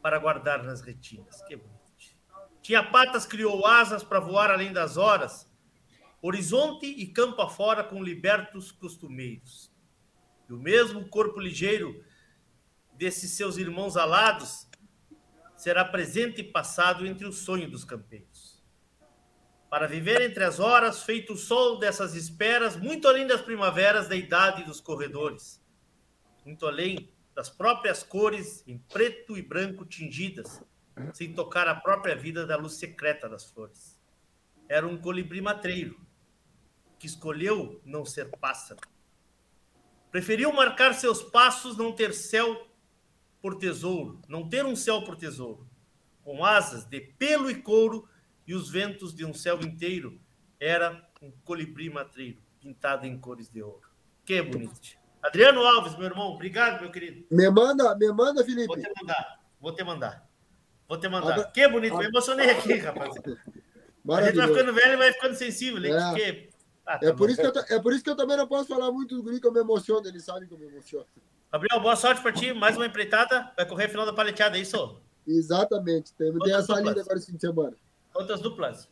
para guardar nas retinas. Que bonito. Tinha patas, criou asas para voar além das horas, horizonte e campo afora com libertos costumeiros. E o mesmo corpo ligeiro desses seus irmãos alados será presente e passado entre o sonho dos campeiros. Para viver entre as horas, feito o sol dessas esperas, muito além das primaveras da idade dos corredores, muito além das próprias cores em preto e branco tingidas, sem tocar a própria vida da luz secreta das flores. Era um colibri matreiro, que escolheu não ser pássaro. Preferiu marcar seus passos, não ter céu por tesouro, não ter um céu por tesouro, com asas de pelo e couro e os ventos de um céu inteiro, era um colibri matreiro, pintado em cores de ouro. Que bonito. Adriano Alves, meu irmão, obrigado, meu querido. Me manda, me manda, Felipe. Vou te mandar, vou te mandar. Vou te mandar. Abra- Que bonito, me emocionei aqui, rapaz. A gente vai ficando velho e vai ficando sensível? É. Que... Ah, tá É por, bom. isso que eu, é por isso que eu também não posso falar muito do guri que eu me emociono, eles sabem que eu me emociono. Gabriel, boa sorte pra ti. Mais uma empreitada. Vai correr final da paleteada, é isso? Exatamente. Tem, tem essa duplas? linda agora esse fim de semana. Quantas duplas?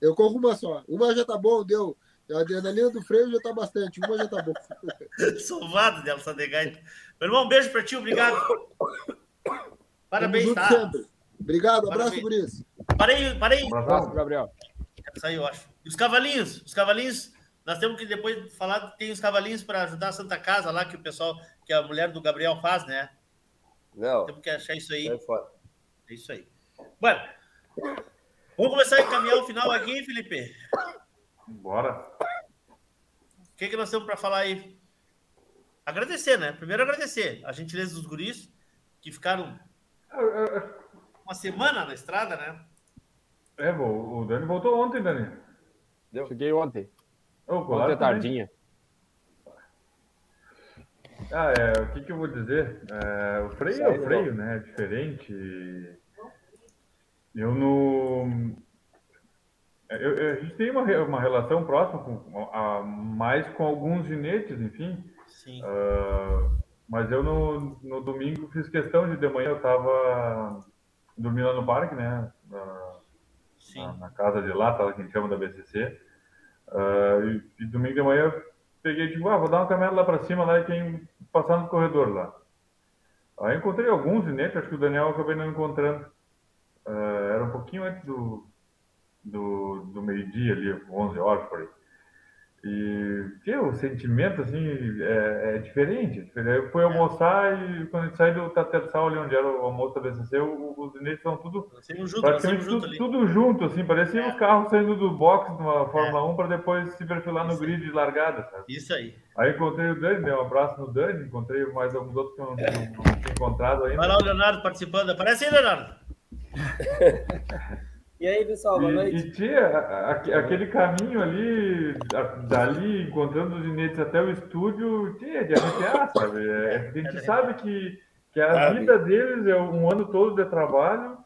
Eu corro uma só. Uma já tá bom, deu. A adrenalina do freio já tá bastante. Uma já tá bom. <laughs> Sovado dela, Sadegaita. Meu irmão, um beijo pra ti, obrigado. <coughs> Parabéns, tá? sempre. Obrigado, abraço, guris. Parei, parei. Um abraço, Gabriel. Saiu, acho. E os cavalinhos, os cavalinhos, nós temos que depois falar, tem os cavalinhos para ajudar a Santa Casa lá, que o pessoal, que a mulher do Gabriel faz, né? Não. Temos que achar isso aí. Sai fora. É isso aí. Bueno, vamos começar a encaminhar o final aqui, Felipe. Bora. O que, que nós temos para falar aí? Agradecer, né? Primeiro agradecer a gentileza dos guris, que ficaram uma semana na estrada, né? É, bom, o Dani voltou ontem, Dani. Cheguei ontem. Ô, Colar Ontem à tardinha. Ah, é, o que, que eu vou dizer? É, o freio é o freio, né? É diferente. Eu não. Eu, eu- a gente tem uma, uma relação próxima com, a, mais com alguns ginetes, enfim. Sim. Ah, mas eu no, no domingo fiz questão de de manhã eu estava dormindo lá no parque, né? Na, na, na casa de lá, tá, que a gente chama da BCC. Ah, e, e domingo de manhã eu peguei tipo, ah, vou dar uma caminhada lá para cima lá e quem passar no corredor lá. Aí encontrei alguns ginetes, acho que o Daniel acabei não encontrando. Ah, era um pouquinho antes do, do, do meio-dia ali, 11 horas por aí. E que o sentimento assim é, é diferente. é. Eu fui almoçar e quando a gente sai do Tatersal ali onde era o almoço da BCC, os ginetes estão tudo junto, praticamente saímos junto tudo, tudo junto, assim, parecia os carros saindo do box de uma Fórmula 1 para depois se perfilar no grid de largada, sabe? Isso aí. Aí encontrei o Dani, dei um abraço no Dani, encontrei mais alguns outros que eu não, não, não tinha encontrado ainda. Vai lá o Leonardo participando. Aparece aí, Leonardo. <laughs> E aí, pessoal, boa E, noite. e tinha a- a- aquele caminho ali, a- dali, encontrando os ginetes até o estúdio, tinha de arrepiar, sabe? É, a <laughs> gente sabe que, que a vida deles é um ano todo de trabalho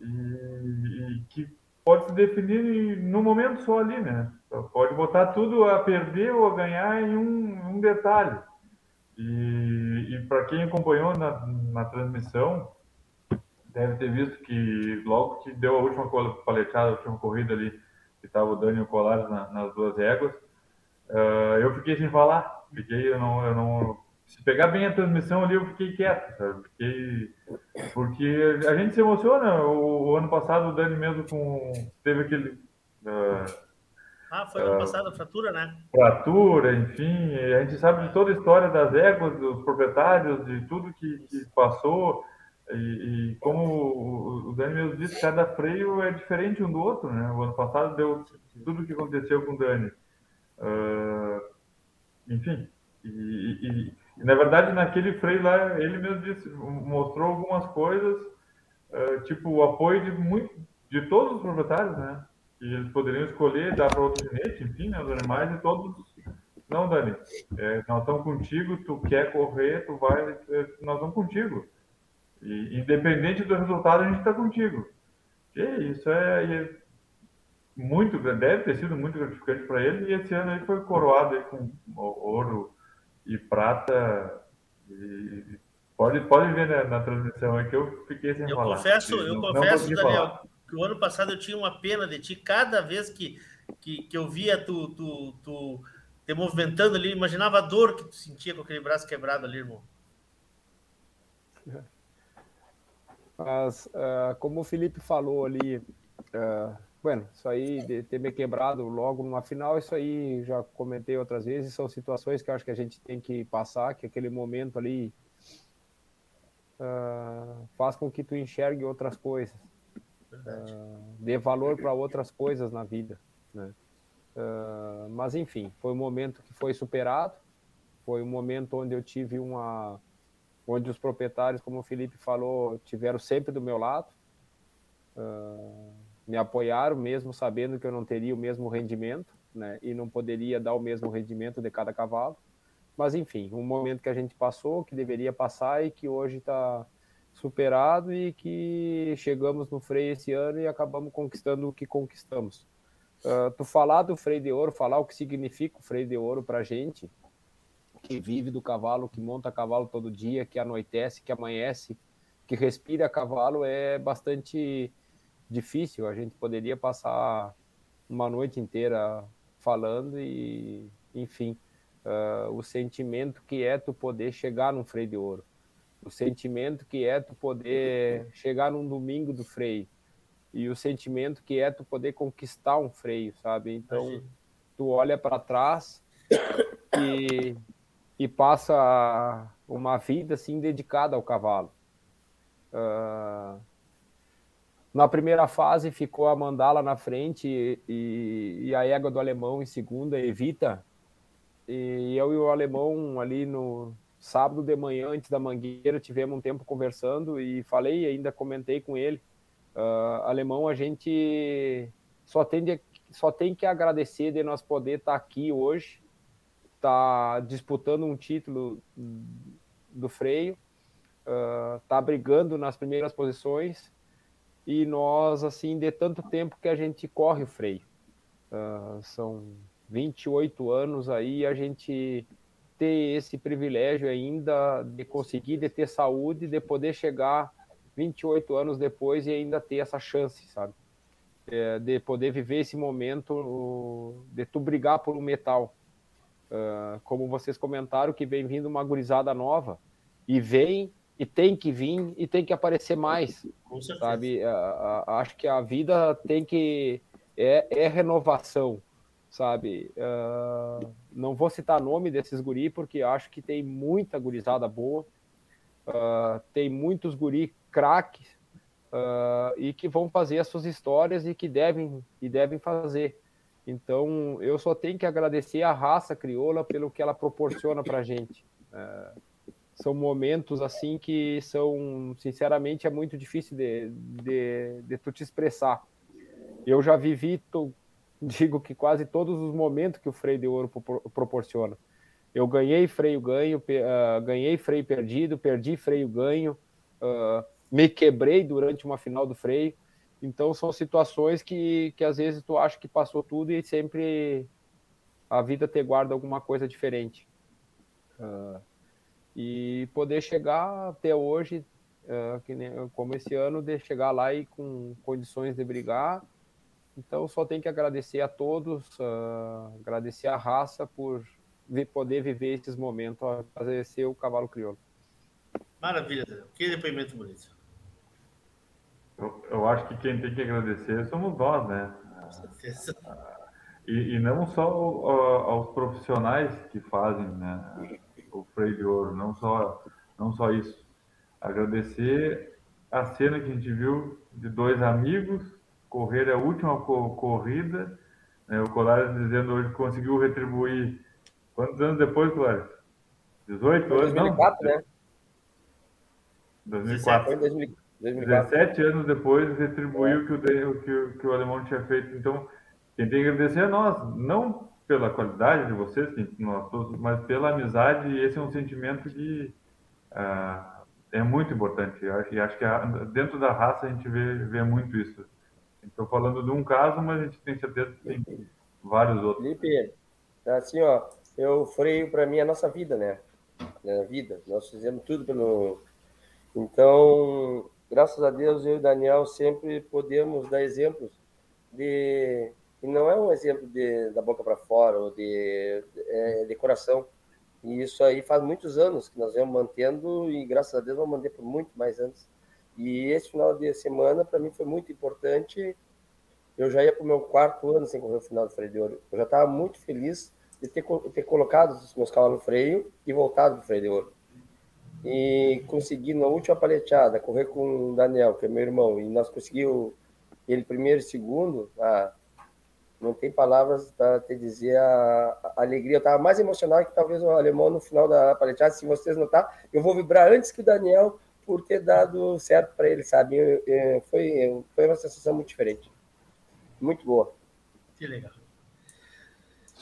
e, e que pode se definir no momento só ali, né? Pode botar tudo a perder ou a ganhar em um, um detalhe. E, e para quem acompanhou na, na transmissão, deve ter visto que logo que deu a última paletada, a última corrida ali, que estava o Dani e o Colares na, nas duas réguas, uh, eu fiquei sem falar. Fiquei, eu não, eu não, se pegar bem a transmissão ali, eu fiquei quieto, sabe? Fiquei, porque a gente se emociona. O, o ano passado o Dani mesmo com, teve aquele uh, ah, foi ano uh, passado a fratura, né? Fratura, enfim. A gente sabe de toda a história das éguas, dos proprietários, de tudo que, que passou. E, e, como o Dani mesmo disse, cada freio é diferente um do outro, né? O ano passado deu tudo o que aconteceu com o Dani. Uh, enfim, e, e, e, na verdade naquele freio lá, ele mesmo disse, mostrou algumas coisas, uh, tipo o apoio de, muito, de todos os proprietários, né? E eles poderiam escolher, dar para outro ginete, enfim, né, os animais, e todos. Não, Dani, é, nós estamos contigo, tu quer correr, tu vai, é, nós estamos contigo. E independente do resultado, a gente está contigo. E isso é, é, muito, deve ter sido muito gratificante para ele, e esse ano ele foi coroado aí com ouro e prata. E pode, pode ver né, na transmissão aí que eu fiquei sem eu falar. Confesso, eu não, confesso, não Daniel, falar que o ano passado eu tinha uma pena de ti. Cada vez que, que, que eu via tu, tu, tu te movimentando ali, imaginava a dor que tu sentia com aquele braço quebrado ali, irmão. Mas, uh, como o Felipe falou ali, uh, bueno, isso aí de ter me quebrado logo numa final, isso aí já comentei outras vezes, são situações que acho que a gente tem que passar, que aquele momento ali uh, faz com que tu enxergue outras coisas uh, dê valor para outras coisas na vida, né? Uh, mas enfim, foi um momento que foi superado, foi um momento onde eu tive uma, onde os proprietários, como o Felipe falou, tiveram sempre do meu lado, uh, me apoiaram mesmo sabendo que eu não teria o mesmo rendimento, né? E não poderia dar o mesmo rendimento de cada cavalo. Mas enfim, um momento que a gente passou, que deveria passar e que hoje está superado e que chegamos no freio esse ano e acabamos conquistando o que conquistamos. Uh, tu falar do freio de ouro, falar o que significa o freio de ouro para gente, que vive do cavalo, que monta cavalo todo dia, que anoitece, que amanhece, que respira cavalo, é bastante difícil. A gente poderia passar uma noite inteira falando e, enfim, uh, o sentimento que é tu poder chegar num freio de ouro o sentimento que é tu poder chegar num domingo do freio e o sentimento que é tu poder conquistar um freio, sabe? Então, tu olha para trás e, e passa uma vida assim dedicada ao cavalo. Uh, na primeira fase ficou a mandala na frente e, e, a égua do alemão em segunda, Evita. E eu e o alemão ali no, sábado de manhã, antes da mangueira, tivemos um tempo conversando e falei, ainda comentei com ele. Uh, alemão, a gente só tem, de, só tem que agradecer de nós poder estar aqui hoje, estar tá disputando um título do freio, uh, tá brigando nas primeiras posições e nós, assim, de tanto tempo que a gente corre o freio. Uh, são 28 anos aí, a gente ter esse privilégio ainda de conseguir de ter saúde, de poder chegar 28 anos depois e ainda ter essa chance, sabe? É, de poder viver esse momento de tu brigar por um metal. Uh, como vocês comentaram, que vem vindo uma gurizada nova e vem e tem que vir e tem que aparecer mais, sabe? Uh, uh, acho que a vida tem que é, é renovação, sabe? Não vou citar nome desses guri, porque acho que tem muita gurizada boa, tem muitos guri craques e que vão fazer as suas histórias e que devem, e devem fazer. Então, eu só tenho que agradecer a raça crioula pelo que ela proporciona para a gente. são momentos assim que são, sinceramente, é muito difícil de, de, de tu te expressar. Eu já vivi <laughs> digo que quase todos os momentos que o freio de ouro proporciona. Eu ganhei freio ganho, uh, ganhei freio perdido, perdi freio ganho, uh, me quebrei durante uma final do freio Então são situações que, que às vezes tu acha que passou tudo e sempre a vida te guarda alguma coisa diferente. Uh, e poder chegar até hoje, uh, que nem, como esse ano, de chegar lá e com condições de brigar. Então só tem que agradecer a todos, uh, agradecer a raça por poder viver esses momentos, agradecer o cavalo crioulo. Maravilha, que depoimento bonito. Eu, eu, acho que quem tem que agradecer somos nós, né? Com certeza. E, e não só aos profissionais que fazem né, o freio de ouro, não só, não só isso. Agradecer a cena que a gente viu de dois amigos correr a última corrida, né, o Colares dizendo hoje que conseguiu retribuir. Quantos anos depois, Colares? 18 anos? 2004, não? né? 2004. Foi em 2004. 17 anos depois retribuiu o que o, que, que o alemão tinha feito. Então, quem tem que agradecer é nós, não pela qualidade de vocês, nós todos, mas pela amizade, e esse é um sentimento que uh, é muito importante. E acho, que a, dentro da raça a gente vê, vê muito isso. Estou falando de um caso, mas a gente tem certeza que tem vários outros. Felipe, assim, ó, eu freio para mim a nossa vida, né? Na vida, nós fizemos tudo pelo. Então, graças a Deus, eu e Daniel sempre podemos dar exemplos de. E não é um exemplo de, da boca para fora ou de, é, de coração. E isso aí faz muitos anos que nós vamos mantendo e graças a Deus vamos manter por muito mais anos. E esse final de semana para mim foi muito importante. Eu já ia para o meu quarto ano sem correr o final do freio de ouro. Eu já estava muito feliz de ter, ter colocado os meus cavalos no freio e voltado para o freio de ouro e consegui na última paleteada correr com o Daniel, que é meu irmão, e nós conseguimos ele primeiro e segundo, ah, não tem palavras para te dizer a, a alegria. Eu estava mais emocionado que talvez o alemão no final da paleteada. Se vocês notar, eu vou vibrar antes que o Daniel por ter dado certo para ele, sabe? Eu, eu, foi, foi uma sensação muito diferente. Muito boa. Que legal.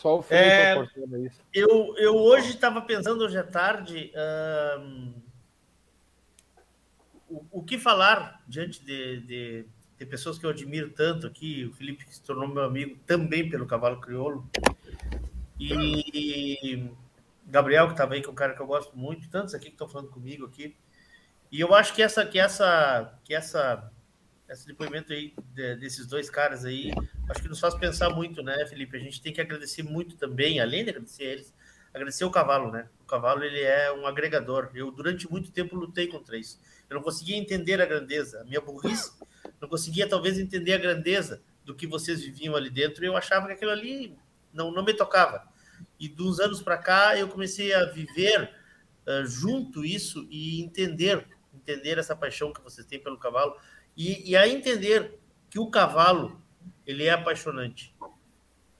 Só o Felipe é, isso. Eu, eu hoje estava pensando hoje à tarde o, o, que falar diante de, de, de, pessoas que eu admiro tanto aqui. O Felipe que se tornou meu amigo também pelo cavalo crioulo. E Gabriel, que estava aí, que é um cara que eu gosto muito, tantos aqui que estão falando comigo aqui. E eu acho que essa, que essa, que essa esse depoimento aí de, desses dois caras aí, acho que nos faz pensar muito, né, Felipe? A gente tem que agradecer muito também, além de agradecer eles, agradecer o cavalo, né? O cavalo ele é um agregador. Eu durante muito tempo lutei contra isso. Eu não conseguia entender a grandeza, a minha burrice, não conseguia talvez entender a grandeza do que vocês viviam ali dentro. E eu achava que aquilo ali não, não me tocava. E dos anos para cá eu comecei a viver uh, junto isso e entender, entender essa paixão que vocês têm pelo cavalo e, e a entender que o cavalo ele é apaixonante.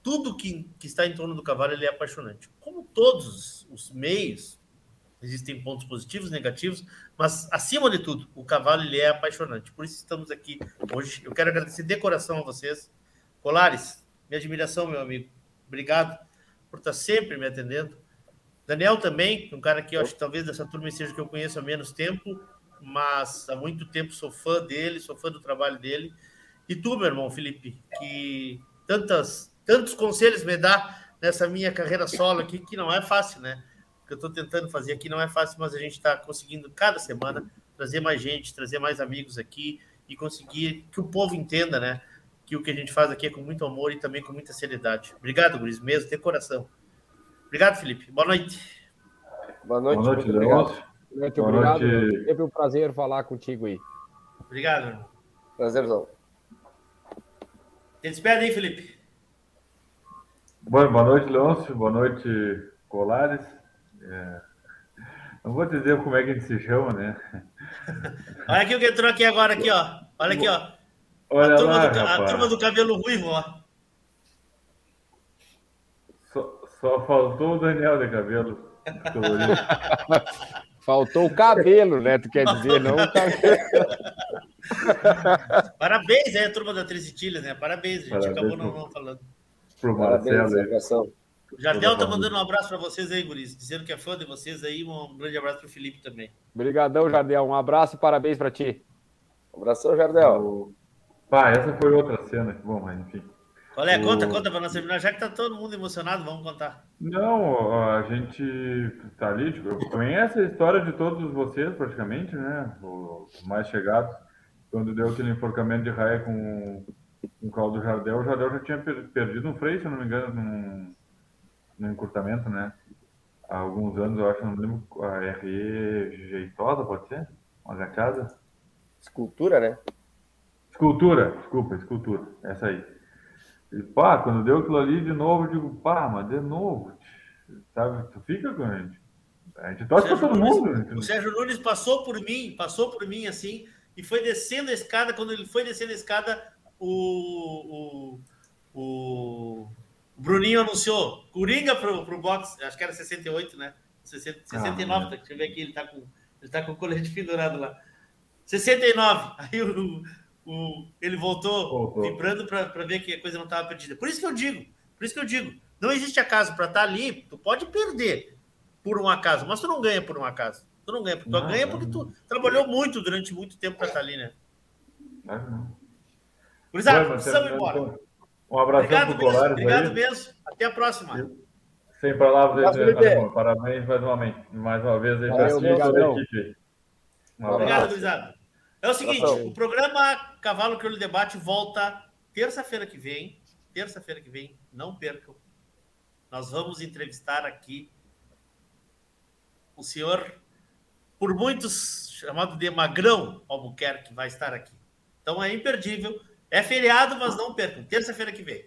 Tudo que, que está em torno do cavalo ele é apaixonante. Como todos os meios, existem pontos positivos, negativos, mas acima de tudo, o cavalo ele é apaixonante. Por isso estamos aqui hoje. Eu quero agradecer de coração a vocês. Colares, minha admiração, meu amigo. Obrigado por estar sempre me atendendo. Daniel também, um cara que eu acho que talvez dessa turma seja que eu conheço há menos tempo, mas há muito tempo sou fã dele, sou fã do trabalho dele. E tu, meu irmão Felipe, que tantas, tantos conselhos me dá nessa minha carreira solo aqui, que não é fácil, né? O que eu estou tentando fazer aqui não é fácil, mas a gente está conseguindo cada semana trazer mais gente, trazer mais amigos aqui e conseguir que o povo entenda, né? Que o que a gente faz aqui é com muito amor e também com muita seriedade. Obrigado, Guris, mesmo, de coração. Obrigado, Felipe. Boa noite. Boa noite. Boa noite, Leôncio. Muito Boa obrigado. Noite. Sempre um prazer falar contigo aí. Obrigado. Prazerzão. Te despede aí, Felipe. Bom, boa noite, Leôncio. Boa noite, Colares. É... Não vou dizer como é que a gente se chama, né? <laughs> Olha aqui o que entrou aqui agora, aqui, ó. Olha aqui, ó. Olha a, turma lá, do, a turma do cabelo ruivo, ó. Só, só faltou o Daniel de cabelo. <laughs> Faltou o cabelo, né? Tu quer dizer, não o <laughs> cabelo. Parabéns aí, a turma da Tricitilha, né? Parabéns, a gente Parabéns acabou não, não falando. Pro Marcelo. O Jardel tá mandando um abraço para vocês aí, Guris, dizendo que é fã de vocês aí. Um grande abraço pro Felipe também. Obrigadão, Jardel. Um abraço e parabéns para ti. Um abração, Jardel. Pá, essa foi outra cena. Bom, mas enfim. Qual é? O- Conta, conta pra nós terminar. Já que tá todo mundo emocionado, vamos contar. Não, a gente tá ali, tipo, conhece a história de todos vocês, praticamente, né? Os mais chegados. Quando deu aquele enforcamento de raia com, com o caldo do Jardel, o Jardel já tinha per- perdido um freio, se eu não me engano, num, num encurtamento, né? Há alguns anos, eu acho, não lembro, a RE Jeitosa, pode ser? Uma agachada? Escultura, né? Escultura, desculpa, escultura, essa aí. E pá, quando deu aquilo ali de novo, eu digo, pá, mas de novo, sabe? Tu fica com a gente. A gente torce pra todo mundo. né? O Sérgio Nunes passou por mim, passou por mim assim, e foi descendo a escada. Quando ele foi descendo a escada, o, o, o Bruninho anunciou Coringa pro, pro box, acho que era 68, né? 60, 69, Ah, deixa eu ver aqui, ele tá com, ele tá com o colete pendurado lá. 69. <laughs> Aí o, o, ele voltou, Voltou. vibrando para ver que a coisa não estava perdida. Por isso que eu digo, por isso que eu digo, não existe acaso para estar ali, tu pode perder por um acaso, mas tu não ganha por um acaso. Tu não ganha, tu Não, ganha porque tu trabalhou muito durante muito tempo para estar ali, né? Não. Vai, Marcelo, precisamos ir embora. Um abração Obrigado pro mesmo, Colares obrigado aí. mesmo. Até a próxima. Sem palavras, Abraço. Parabéns mais uma, vez- mais uma vez aí Valeu, ti toda a obrigadão. equipe aí. Um Obrigado, abraço. É o seguinte, o programa Cavalo Crioulo Debate volta terça-feira que vem. Terça-feira que vem, não percam. Nós vamos entrevistar aqui o senhor, por muitos chamado de Magrão Albuquerque, vai estar aqui. Então é imperdível. É feriado, mas não percam. Terça-feira que vem.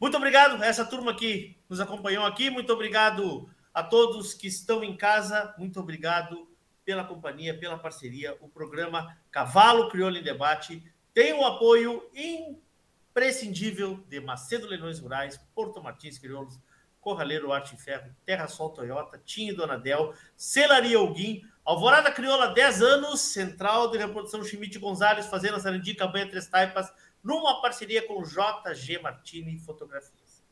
Muito obrigado a essa turma que nos acompanhou aqui. Muito obrigado a todos que estão em casa. Muito obrigado pela companhia, pela parceria. O programa Cavalo Crioulo em Debate tem o apoio imprescindível de Macedo Leilões Rurais, Porto Martins Crioulos, Corraleiro Arte e Ferro, Terra Sol Toyota, Tim e Donadel, Celaria Alguim, Alvorada Crioula 10 anos, Central de Reprodução Chimite Gonzalez, Fazenda Sarandi, Campanha Três Taipas, numa parceria com JG Martini Fotografias.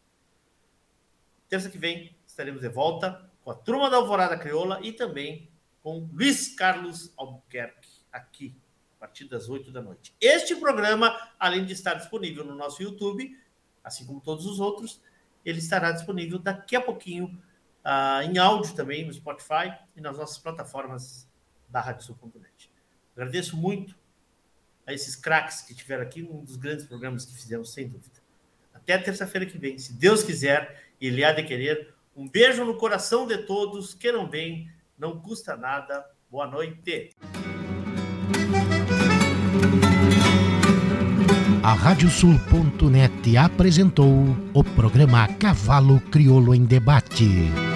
Terça que vem estaremos de volta com a turma da Alvorada Crioula e também com Luiz Carlos Albuquerque, aqui, a partir das 8 da noite. Este programa, além de estar disponível no nosso YouTube, assim como todos os outros, ele estará disponível daqui a pouquinho ah, em áudio também no Spotify e nas nossas plataformas da RadioSul.net. Agradeço muito a esses craques que tiveram aqui, um dos grandes programas que fizemos, sem dúvida. Até terça-feira que vem, se Deus quiser e Ele há de querer. Um beijo no coração de todos, queiram bem, não custa nada. Boa noite. A Radiosul.net apresentou o programa Cavalo Crioulo em Debate.